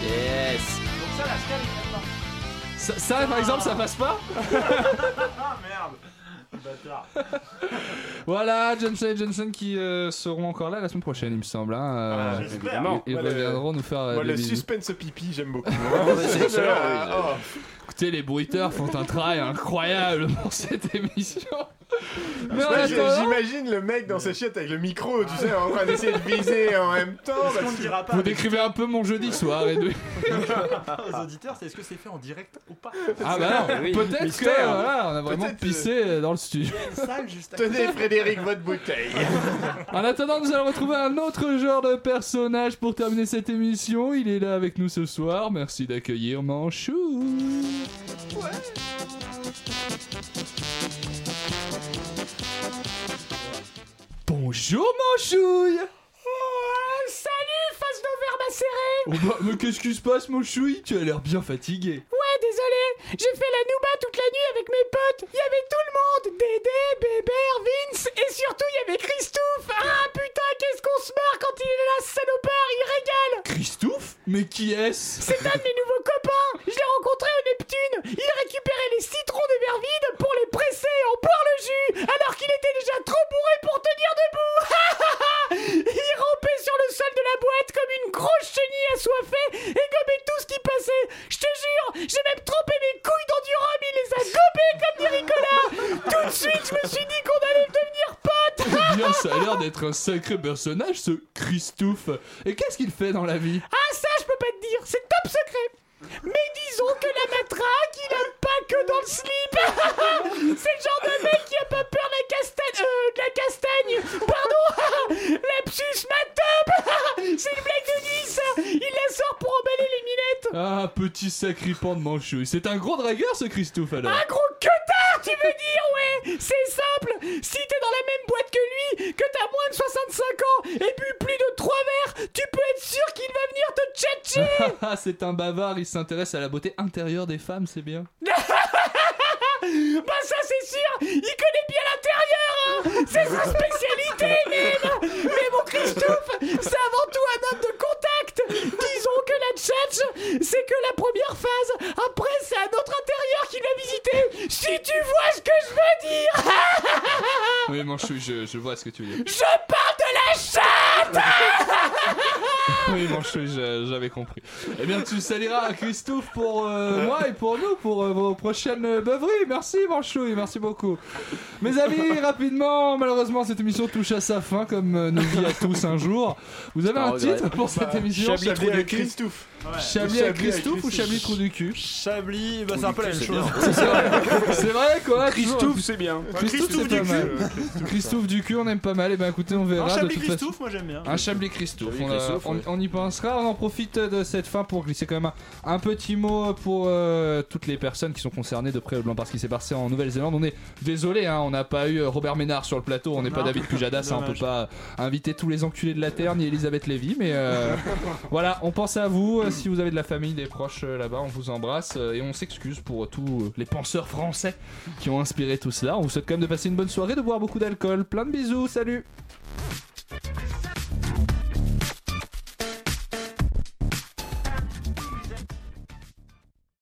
Yes. Donc ça, la scale. Ça, ça, par exemple, ça passe pas? Ah merde. Voilà, Johnson et Johnson qui euh, seront encore là la semaine prochaine, il me semble. hein, euh, Ah, j'espère. Ils reviendront nous faire. euh, Moi, des le bisous. suspense pipi, j'aime beaucoup. c'est. Oh. Écoutez, les bruiteurs font un travail incroyable pour cette émission. Ouais, J'imagine le mec dans ses chiottes avec le micro, tu sais, en train d'essayer de viser en même temps. Vous décrivez un peu mon jeudi soir et de... aux auditeurs, c'est est-ce que c'est fait en direct ou pas Ah bah non, Oui. peut-être que on a vraiment Peut-être, pissé dans le studio. Tenez, Frédéric, votre bouteille. En attendant, nous allons retrouver un autre genre de personnage pour terminer cette émission. Il est là avec nous ce soir. Merci d'accueillir Manchou. Bonjour Manchouille Salut, oh bah, Mais qu'est-ce qui se passe Manchouille Tu as l'air bien fatigué. Ouais, désolé, j'ai fait la nouba toute la nuit avec mes potes. Il y avait tout le monde. Dédé, Bébert, Vince et surtout il y avait Christophe. Ah putain, qu'est-ce qu'on se marre quand il est là, ce salopard? Il régale. Christophe? Mais qui est-ce? C'est un de mes nouveaux copains. Je l'ai rencontré au Neptune. Il récupérait les citrons des verres vides pour les presser et en boire le jus alors qu'il était déjà trop bourré pour tenir debout. Il rampait sur le sol de la boîte comme une grosse chenille assoiffée et gobait tout ce qui passait. Je te jure, j'ai même trempé mes couilles dans du rhum, il les a gobés comme dit Nicolas Tout de suite, je me suis dit qu'on allait devenir potes. Eh bien, ça a l'air d'être un sacré personnage, ce Christophe. Et qu'est-ce qu'il fait dans la vie? Ah ça je peux pas te dire, c'est top secret Mais disons que la matraque, il aime pas que dans le slip. C'est le genre de mec qui a pas peur de la castagne... Euh, de la castagne. Pardon. Lapsus C'est une blague de nuit ça Il la sort pour emballer les minettes. Ah, petit sacripant de manchouille. C'est un gros dragueur, ce Christophe, alors. Un gros tu veux dire, ouais C'est simple Si t'es dans la même boîte que lui, que t'as moins de 65 ans et bu plus de 3 verres, tu peux être sûr qu'il va venir te tchatcher Ah, c'est un bavard, il s'intéresse à la beauté intérieure des femmes, c'est bien. Bah ça c'est sûr Il connaît bien l'intérieur hein. C'est sa spécialité même. Mais mon Christophe, c'est avant tout un homme de contact. Disons que la tchatch, c'est que la première phase, après c'est un autre intérieur qui l'a visité. Si tu vois ce que je veux dire. Oui, manchouille, je, je vois ce que tu veux dire. Je parle de la chatte Oui, manchouille, j'avais compris. Eh bien, tu saliras Christophe pour euh, moi et pour nous, pour euh, vos prochaines beuveries. Merci, manchouille, merci beaucoup. Mes amis, rapidement, malheureusement, cette émission touche à sa fin, comme euh, nos vies à tous un jour. Vous avez Un titre pour cette Bah, émission Chablis trou de Christophe. Chablis avec Christophe ou Chablis trou du cul Chablis, bah c'est un peu la même chose. C'est vrai, quoi Christophe, c'est bien. Christophe, pas mal. Christophe du cul, on aime pas mal. Et ben écoutez, on Un verra de Chablis toute façon. Christophe, moi j'aime bien. Un Chablis Christophe, on, a- Christophe, on- ouais. on y pensera, on en profite de cette fin pour glisser quand même un, un petit mot pour euh, toutes les personnes qui sont concernées de près ou de loin par ce qui s'est passé en Nouvelle-Zélande. On est désolé, hein, on n'a pas eu euh, Robert Ménard sur le plateau, on n'est pas. David Pujadas, hein, on peut pas inviter tous les enculés de la Terre ni Elisabeth Lévy, mais euh, voilà, on pense à vous, euh, si vous avez de la famille, des proches euh, là-bas, on vous embrasse euh, et on s'excuse pour tous les penseurs français qui ont inspiré tout cela. On vous souhaite quand même de passer une bonne soirée, de boire beaucoup d'alcool. Plein de bisous, salut